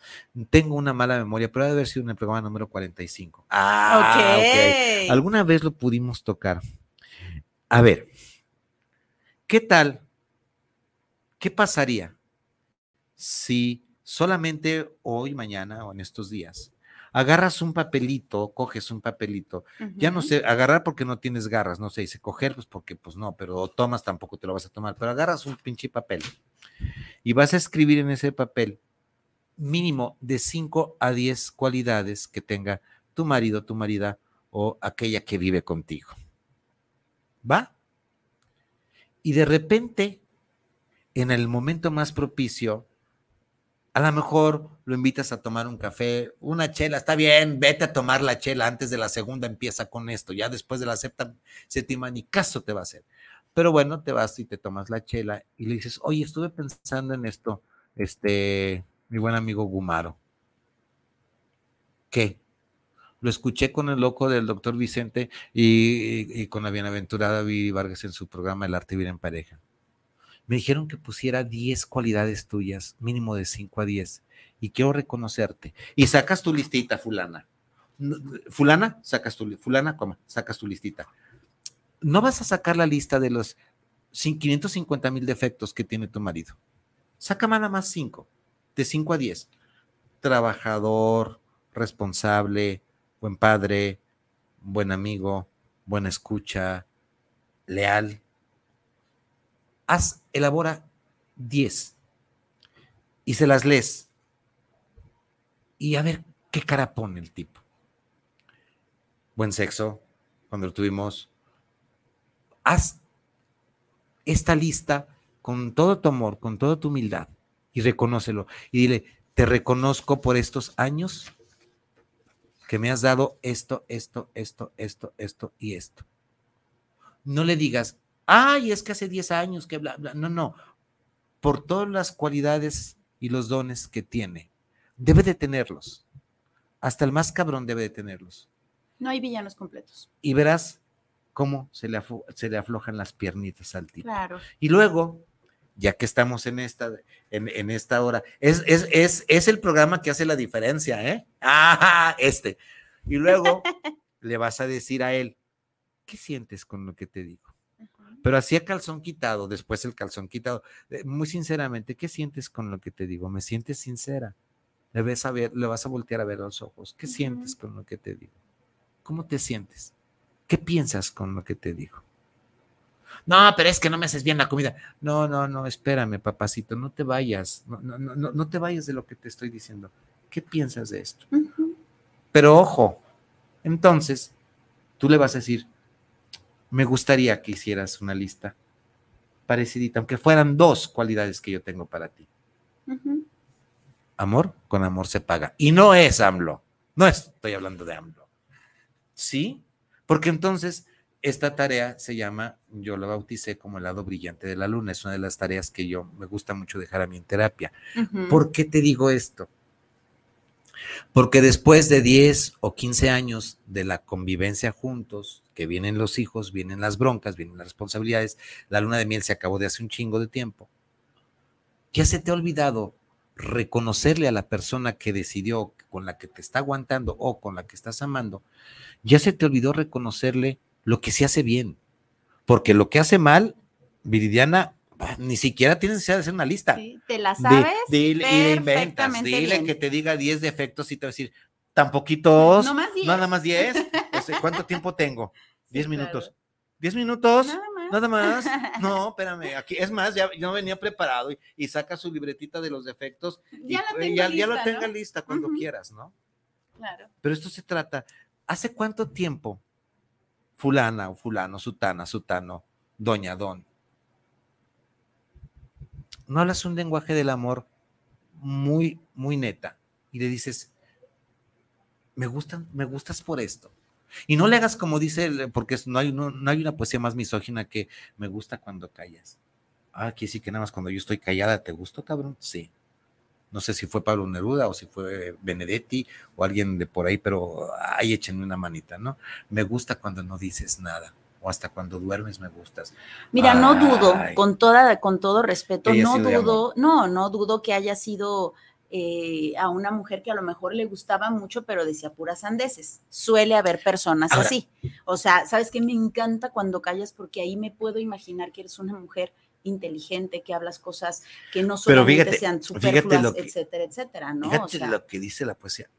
A: tengo una mala memoria, pero debe haber sido en el programa número 45. Ah, ok. Alguna vez lo pudimos tocar. A ver, ¿qué tal ¿Qué pasaría si solamente hoy, mañana o en estos días agarras un papelito, coges un papelito, ya no sé, agarrar porque no tienes garras, no sé, dice coger, pues porque pues no, pero tomas tampoco te lo vas a tomar, pero agarras un pinche papel y vas a escribir en ese papel mínimo de 5 a 10 cualidades que tenga tu marido, tu marida o aquella que vive contigo. ¿Va? Y de repente en el momento más propicio, a lo mejor lo invitas a tomar un café, una chela, está bien, vete a tomar la chela antes de la segunda, empieza con esto, ya después de la séptima ni caso te va a hacer. Pero bueno, te vas y te tomas la chela y le dices, oye, estuve pensando en esto, este, mi buen amigo Gumaro. ¿Qué? Lo escuché con el loco del doctor Vicente y, con la bienaventurada Vivi Vargas en su programa El arte vivir en pareja me dijeron que pusiera 10 cualidades tuyas, mínimo de 5 a 10, y quiero reconocerte. Y sacas tu listita, fulana. Fulana, sacas tu, fulana, sacas tu listita. No vas a sacar la lista de los 550 mil defectos que tiene tu marido. Saca nada más 5, de 5 a 10. Trabajador, responsable, buen padre, buen amigo, buena escucha, leal, haz, elabora 10 y se las lees. Y a ver qué cara pone el tipo. Buen sexo, cuando lo tuvimos. Haz esta lista con todo tu amor, con toda tu humildad y reconócelo. Y dile, te reconozco por estos años que me has dado esto, esto, esto, esto, esto y esto. No le digas, ay, es que hace 10 años que bla, bla. No, no. Por todas las cualidades y los dones que tiene. Debe de tenerlos. Hasta el más cabrón debe de tenerlos.
B: No hay villanos completos.
A: Y verás cómo se le, se le aflojan las piernitas al tipo.
B: Claro.
A: Y luego, ya que estamos en esta, en, en esta hora, es, es, es, es el programa que hace la diferencia, ¿eh? <laughs> Ah, este. Y luego <laughs> le vas a decir a él, ¿qué sientes con lo que te digo? Pero así a calzón quitado, después el calzón quitado. Eh, Muy sinceramente, ¿qué sientes con lo que te digo? ¿Me sientes sincera? Le, ves a ver, le vas a voltear a ver los ojos. ¿Qué sientes con lo que te digo? ¿Cómo te sientes? ¿Qué piensas con lo que te digo? No, pero es que no me haces bien la comida. No, no, no, espérame, papacito, no te vayas. No, no, no, no- te vayas de lo que te estoy diciendo. ¿Qué piensas de esto? Pero ojo, entonces tú le vas a decir, me gustaría que hicieras una lista parecidita, aunque fueran dos cualidades que yo tengo para ti. Amor, con amor se paga. Y no es AMLO. No estoy hablando de AMLO. ¿Sí? Porque entonces esta tarea se llama, yo la bauticé como el lado brillante de la luna. Es una de las tareas que yo me gusta mucho dejar a mí en terapia. ¿Por qué te digo esto? Porque después de 10 o 15 años de la convivencia juntos, que vienen los hijos, vienen las broncas, vienen las responsabilidades, la luna de miel se acabó de hace un chingo de tiempo. Ya se te ha olvidado reconocerle a la persona que decidió, con la que te está aguantando o con la que estás amando, ya se te olvidó reconocerle lo que se hace bien. Porque lo que hace mal, Viridiana, ni siquiera tienes necesidad de hacer una lista.
B: Sí, te la sabes
A: dile, y le inventas,
B: perfectamente
A: dile
B: bien.
A: que te diga 10 defectos y te va a decir, tan poquitos,
B: No más diez.
A: nada más 10. O sea, ¿Cuánto tiempo tengo? 10
B: Sí,
A: minutos.
B: claro.
A: 10 minutos.
B: Nada más.
A: Nada más. <laughs> No, espérame. Aquí, es más, ya yo venía preparado y, y saca su libretita de los defectos. y,
B: Ya la tengo
A: ya, ya lo
B: lista,
A: tenga lista cuando quieras, ¿no?
B: Claro.
A: Pero esto se trata, ¿hace cuánto tiempo fulana o fulano, sutana, sutano, doña, don, no hablas un lenguaje del amor muy, muy neta y le dices, me gustan, me gustas por esto. Y no le hagas como dice, porque no hay, no, no hay una poesía más misógina que me gusta cuando callas. Ah, aquí sí que nada más cuando yo estoy callada, ¿te gustó, cabrón? Sí. No sé si fue Pablo Neruda o si fue Benedetti o alguien de por ahí, pero ahí échenme una manita, ¿no? Me gusta cuando no dices nada o hasta cuando duermes me gustas.
B: Mira, no dudo, con toda, con todo respeto, no dudo, no, no dudo que haya sido eh, a una mujer que a lo mejor le gustaba mucho, pero decía puras sandeces. Suele haber personas
A: Ahora-
B: así. O sea, ¿sabes qué? Me encanta cuando callas porque ahí me puedo imaginar que eres una mujer inteligente, que hablas cosas que no
A: Pero
B: solamente
A: fíjate,
B: sean superfluas,
A: lo que-
B: etcétera, etcétera, ¿no? O
A: Fíjate
B: sea,
A: lo que dice la poesía.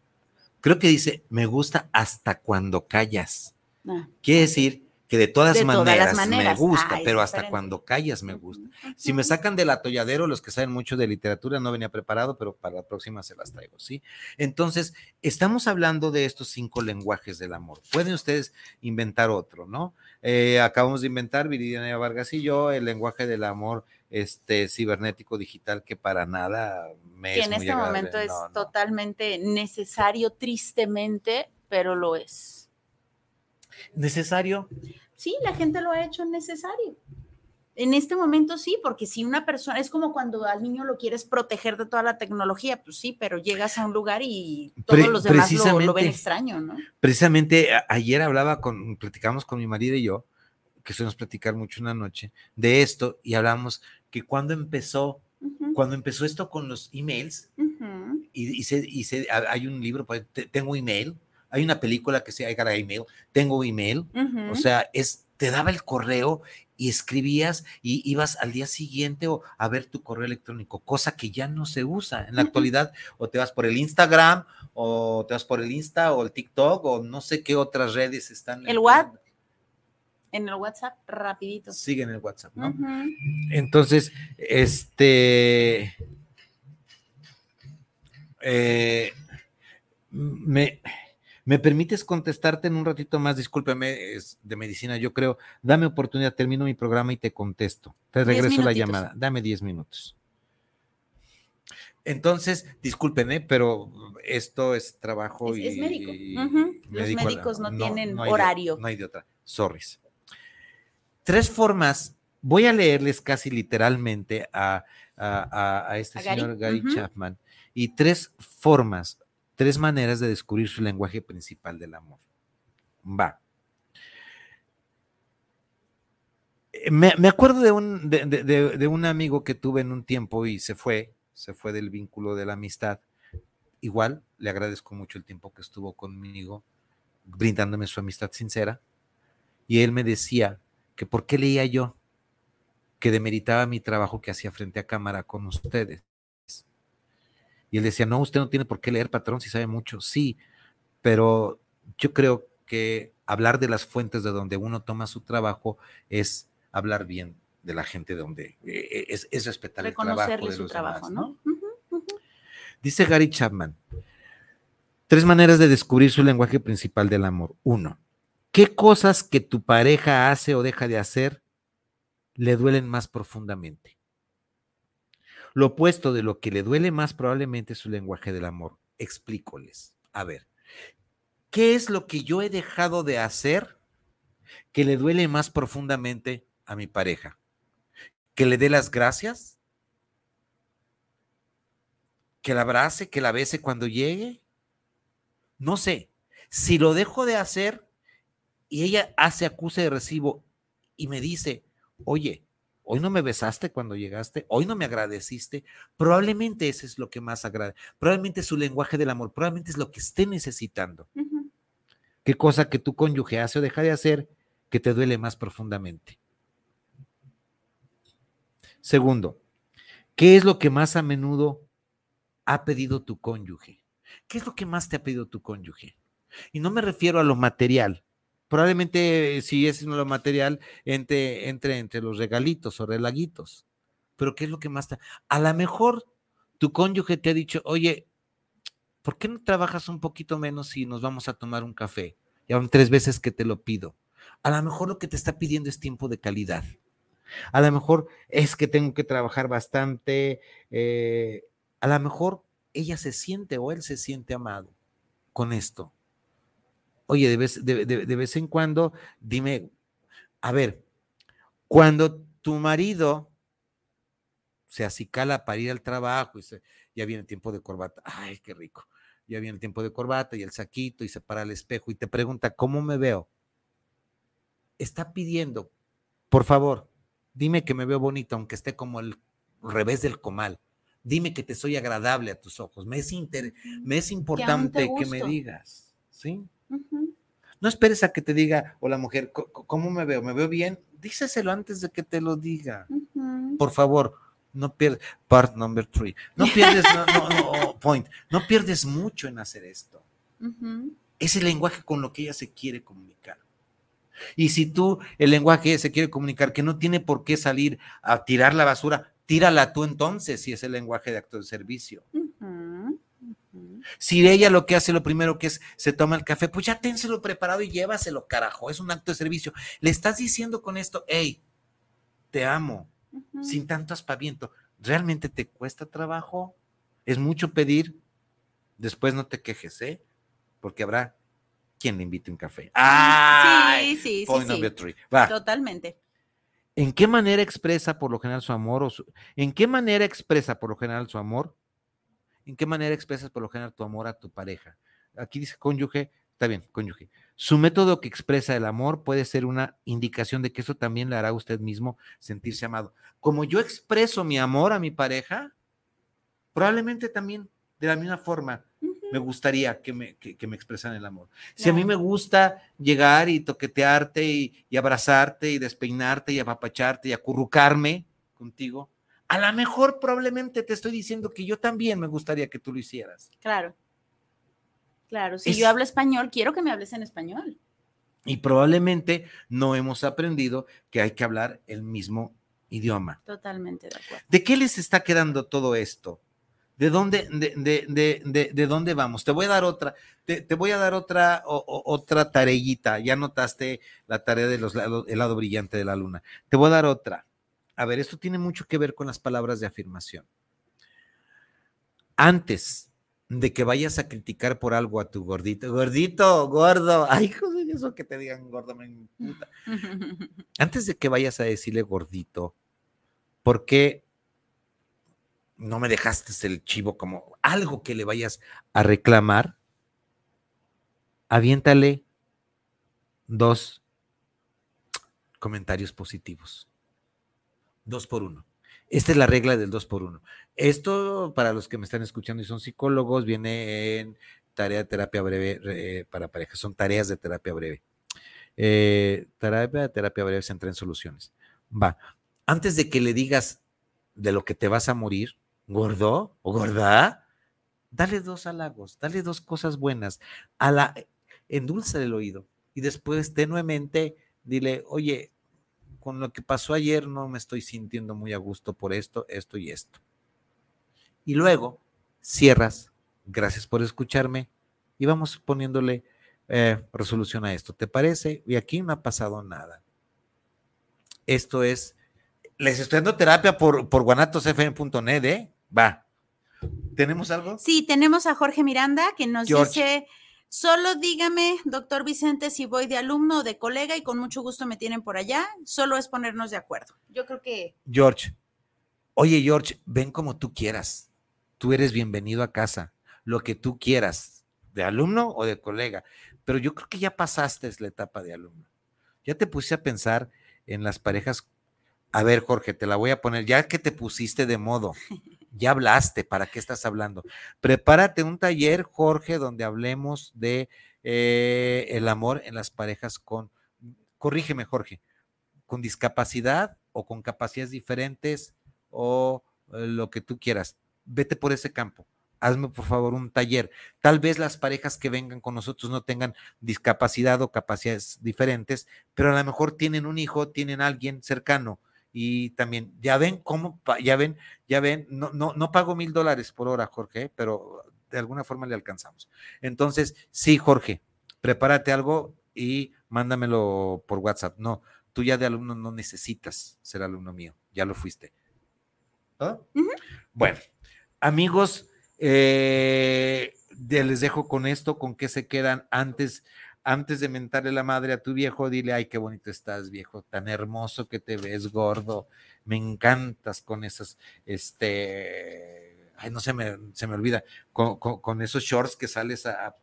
A: Creo que dice, me gusta hasta cuando callas.
B: ah,
A: Quiere decir que de todas,
B: De todas las
A: maneras, me gusta,
B: Ah,
A: pero hasta
B: diferente.
A: cuando callas me gusta. Si me sacan del atolladero, los que saben mucho de literatura, no venía preparado, pero para la próxima se las traigo, ¿sí? Entonces, estamos hablando de estos cinco lenguajes del amor. Pueden ustedes inventar otro, ¿no? Eh, acabamos de inventar, Viridiana Vargas y yo, el lenguaje del amor este cibernético digital que para nada me
B: que
A: es
B: en
A: muy
B: este
A: agradable.
B: momento es
A: No, no.
B: totalmente necesario, tristemente, pero lo es.
A: Necesario.
B: Sí, la gente lo ha hecho necesario. En este momento sí, porque si una persona, es como cuando al niño lo quieres proteger de toda la tecnología, pues sí, pero llegas a un lugar y todos
A: Pre-
B: los demás lo, lo ven extraño, ¿no?
A: Precisamente ayer hablaba con, platicamos con mi marido y yo, que solemos platicar mucho una noche, de esto y hablamos que cuando empezó, cuando empezó esto con los emails, y, y se- y se- ha- hay un libro, pues, te- tengo email, hay una película que se llama I Got Email, tengo email, o sea, es, te daba el correo y escribías y ibas al día siguiente o a ver tu correo electrónico, cosa que ya no se usa en la actualidad, o te vas por el Instagram, o te vas por el Insta, o el TikTok, o no sé qué otras redes están.
B: El What- En el WhatsApp, rapidito.
A: Siguen el WhatsApp, ¿no? Entonces, este. eh, me, ¿Me permites contestarte en un ratito más? Discúlpeme, es de medicina, yo creo. Dame oportunidad, termino mi programa y te contesto. Te regreso la llamada. Dame 10 minutos. Entonces, discúlpenme, pero esto es trabajo
B: Es-
A: y.
B: es médico.
A: y.
B: Los
A: médico
B: médicos no tienen
A: de-
B: horario.
A: no hay de otra. Sorris. Tres formas. Voy a leerles casi literalmente a, a- a- a este
B: A Gary,
A: señor Gary. Chapman y tres formas tres maneras de descubrir su lenguaje principal del amor. Va. Eh, me, acuerdo de un, de, un amigo que tuve en un tiempo y se fue, se fue del vínculo de la amistad. Igual, le agradezco mucho el tiempo que estuvo conmigo, brindándome su amistad sincera. Y él me decía que por qué leía yo, que demeritaba mi trabajo que hacía frente a cámara con ustedes. Y él decía, no, usted no tiene por qué leer, patrón, si sabe mucho. Sí, pero yo creo que hablar de las fuentes de donde uno toma su trabajo es hablar bien de la gente de donde eh, es, es respetar el trabajo de su trabajo, ¿no? Dice Gary Chapman, tres maneras de descubrir su lenguaje principal del amor. Uno, ¿qué cosas que tu pareja hace o deja de hacer le duelen más profundamente? Lo opuesto de lo que le duele más probablemente es su lenguaje del amor. Explícoles. A ver, ¿qué es lo que yo he dejado de hacer que le duele más profundamente a mi pareja? ¿Que le dé las gracias? ¿Que la abrace, que la bese cuando llegue? No sé. Si lo dejo de hacer y ella hace acuse de recibo y me dice, oye, hoy no me besaste cuando llegaste, hoy no me agradeciste, probablemente ese es lo que más agrada, probablemente su lenguaje del amor, probablemente es lo que esté necesitando. ¿Qué cosa que tu cónyuge hace o deja de hacer que te duele más profundamente? Segundo, ¿qué es lo que más a menudo ha pedido tu cónyuge? ¿Qué es lo que más te ha pedido tu cónyuge? Y no me refiero a lo material, Probablemente si es lo material, entre, entre, entre los regalitos o relaguitos. Pero ¿qué es lo que más está? A lo mejor tu cónyuge te ha dicho, oye, ¿por qué no trabajas un poquito menos si nos vamos a tomar un café? Ya van tres veces que te lo pido. A lo mejor lo que te está pidiendo es tiempo de calidad. A lo mejor es que tengo que trabajar bastante. Eh, a lo mejor ella se siente o él se siente amado con esto oye, de vez, de, vez en cuando, dime, a ver, cuando tu marido se acicala para ir al trabajo y ya viene el tiempo de corbata, ay, qué rico, ya viene el tiempo de corbata y el saquito y se para el espejo y te pregunta, ¿cómo me veo? Está pidiendo, por favor, dime que me veo bonito, aunque esté como el revés del comal. Dime que te soy agradable a tus ojos. Me es, me es importante que me digas, ¿sí? No esperes a que te diga, o la mujer, ¿cómo me veo? ¿Me veo bien? Díceselo antes de que te lo diga. Por favor, no pierdes, part number three, no pierdes, no, no, <laughs> point, no pierdes mucho en hacer esto. Es el lenguaje con lo que ella se quiere comunicar. Y si tú, el lenguaje se quiere comunicar, que no tiene por qué salir a tirar la basura, tírala tú entonces, si es el lenguaje de acto de servicio. Si ella lo que hace, lo primero que es, se toma el café, pues ya ténselo preparado y llévaselo, carajo. Es un acto de servicio. Le estás diciendo con esto, hey, te amo, sin tanto aspaviento. ¿Realmente te cuesta trabajo? ¿Es mucho pedir? Después no te quejes, ¿eh? Porque habrá quien le invite un café.
B: ¡Ah! Sí, sí, sí. Totalmente.
A: ¿En qué manera expresa por lo general su amor? O ¿En qué manera expresa por lo general su amor? ¿En qué manera expresas por lo general tu amor a tu pareja? Aquí dice cónyuge, está bien, cónyuge. Su método que expresa el amor puede ser una indicación de que eso también le hará a usted mismo sentirse amado. Como yo expreso mi amor a mi pareja, probablemente también de la misma forma me gustaría que me, que, me expresan el amor. Si a mí me gusta llegar y toquetearte y, y abrazarte y despeinarte y apapacharte y acurrucarme contigo, a lo mejor probablemente te estoy diciendo que yo también me gustaría que tú lo hicieras.
B: Claro. Claro, si yo hablo español, quiero que me hables en español.
A: Y probablemente no hemos aprendido que hay que hablar el mismo idioma.
B: Totalmente de acuerdo.
A: ¿De qué les está quedando todo esto? ¿De dónde, de, de, dónde vamos? Te voy a dar otra, te, voy a dar otra, otra tareita. Ya notaste la tarea del lado brillante de la luna. Te voy a dar otra. A ver, esto tiene mucho que ver con las palabras de afirmación. Antes de que vayas a criticar por algo a tu gordito, gordito, gordo, <laughs> ay, joder, eso que te digan gordo me puta. <laughs> Antes de que vayas a decirle gordito, ¿por qué no me dejaste el chivo como algo que le vayas a reclamar, aviéntale dos comentarios positivos. Dos por uno. Esta es la regla del dos por uno. Esto, para los que me están escuchando y son psicólogos, viene en tarea de terapia breve eh, para parejas. Son tareas de terapia breve. Eh, terapia terapia breve se entra en soluciones. Va. Antes de que le digas de lo que te vas a morir, gordo o gorda, dale dos halagos, dale dos cosas buenas. A la, endulza el oído y después tenuemente dile, oye, con lo que pasó ayer no me estoy sintiendo muy a gusto por esto, esto y esto. Y luego cierras, gracias por escucharme y vamos poniéndole eh, resolución a esto. ¿Te parece? Y aquí no ha pasado nada. Esto es, les estoy dando terapia por, por guanatosfm.net, ¿eh? Va. ¿Tenemos algo?
B: Sí, tenemos a Jorge Miranda que nos dice, solo dígame, doctor Vicente, si voy de alumno o de colega y con mucho gusto me tienen por allá. Solo es ponernos de acuerdo. Yo creo que...
A: George, oye George, ven como tú quieras. Tú eres bienvenido a casa. Lo que tú quieras, de alumno o de colega. Pero yo creo que ya pasaste la etapa de alumno. Ya te puse a pensar en las parejas. A ver, Jorge, te la voy a poner, ya que te pusiste de modo, <laughs> ya hablaste, ¿para qué estás hablando? Prepárate un taller, Jorge, donde hablemos de eh, el amor en las parejas con, corrígeme, Jorge, con discapacidad o con capacidades diferentes o eh, lo que tú quieras. Vete por ese campo hazme por favor un taller. Tal vez las parejas que vengan con nosotros no tengan discapacidad o capacidades diferentes, pero a lo mejor tienen un hijo, tienen alguien cercano y también, ya ven cómo, ya ven, ya ven, no, no, no pago mil dólares por hora, Jorge, pero de alguna forma le alcanzamos. Entonces, sí, Jorge, prepárate algo y mándamelo por WhatsApp. No, tú ya de alumno no necesitas ser alumno mío, ya lo fuiste. ¿Ah? Bueno, amigos, eh, les dejo con esto, con que se quedan antes, antes de mentarle la madre a tu viejo, dile, ay, qué bonito estás, viejo, tan hermoso que te ves, gordo, me encantas con esas, este, ay, no se me, se me olvida, con, esos shorts que sales a,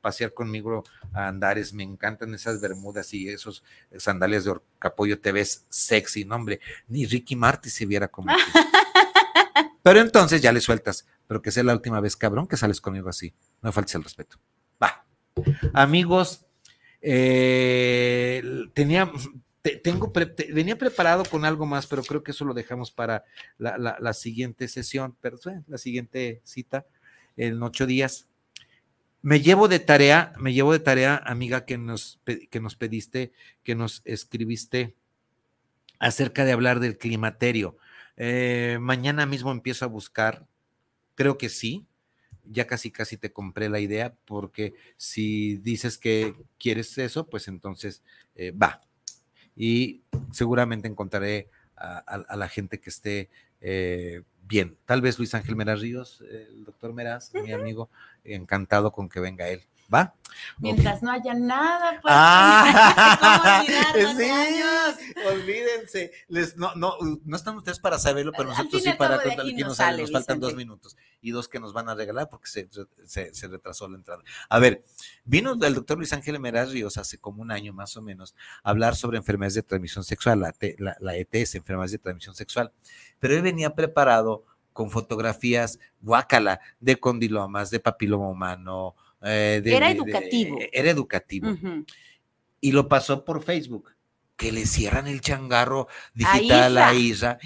A: pasear conmigo a andares, me encantan esas bermudas y esos sandalias de capollo, te ves sexy, no, hombre, ni Ricky Marty se viera como <laughs> Pero entonces ya le sueltas, pero que sea la última vez, cabrón, que sales conmigo así. No me faltes el respeto. Amigos, eh, tenía, tengo, venía preparado con algo más, pero creo que eso lo dejamos para la, siguiente sesión, pero la siguiente cita en ocho días. Me llevo de tarea, me llevo de tarea, amiga, que nos, que nos pediste, que nos escribiste acerca de hablar del climaterio. Eh, mañana mismo empiezo a buscar, creo que sí, ya casi casi te compré la idea, porque si dices que quieres eso, pues entonces eh, va. Y seguramente encontraré a, la gente que esté eh, bien. Tal vez Luis Ángel Meraz Ríos, el doctor Meraz, mi amigo, encantado con que venga él. ¿Va?
B: Mientras no haya nada, pues.
A: Ah, <laughs> <laughs> sí, olvídense. Les, no, no, no están ustedes para saberlo, pero nosotros sí para contar que nos, nos faltan dos minutos y dos que nos van a regalar porque se, se, retrasó la entrada. A ver, vino el doctor Luis Ángel Meraz Ríos hace como un año más o menos a hablar sobre enfermedades de transmisión sexual, la, la, la ETS, enfermedades de transmisión sexual, pero él venía preparado con fotografías guácala de condilomas, de papiloma humano,
B: eh, era educativo.
A: era educativo. Y lo pasó por Facebook. Que le cierran el changarro digital a Isa.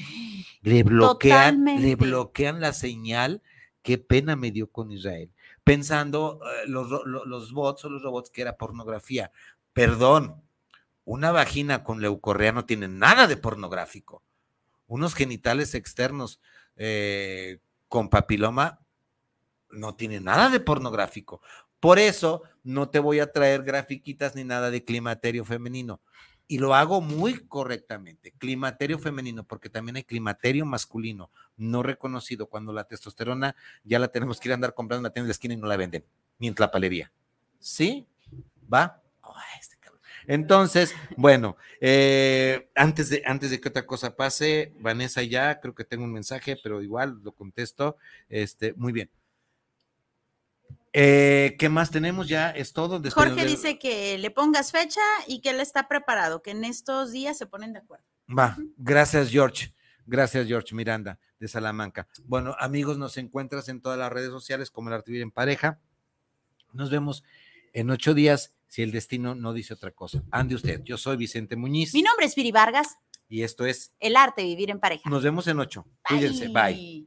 A: Le bloquean, le bloquean la señal. Qué pena me dio con Israel. Pensando eh, los, los bots o los robots que era pornografía. Perdón, una vagina con leucorrea no tiene nada de pornográfico. Unos genitales externos eh, con papiloma no tiene nada de pornográfico. Por eso no te voy a traer grafiquitas ni nada de climaterio femenino. Y lo hago muy correctamente. Climaterio femenino, porque también hay climaterio masculino, no reconocido, cuando la testosterona ya la tenemos que ir a andar comprando la tienda de la esquina y no la venden, ni en la palería. ¿Sí? ¿Va? este Entonces, bueno, eh, antes, de, antes de que otra cosa pase, Vanessa ya, creo que tengo un mensaje, pero igual lo contesto. Este, muy bien. Eh, ¿Qué más tenemos? Ya es todo.
B: Jorge dice que le pongas fecha y que él está preparado, que en estos días se ponen de acuerdo.
A: Va, gracias George. Gracias George Miranda de Salamanca. Bueno, amigos, nos encuentras en todas las redes sociales como el Arte en Pareja. Nos vemos en ocho días si el destino no dice otra cosa. Ande usted. Yo soy Vicente Muñiz.
B: Mi nombre es Piri Vargas.
A: Y esto es
B: El Arte de Vivir en Pareja.
A: Nos vemos en ocho. Cuídense. Bye.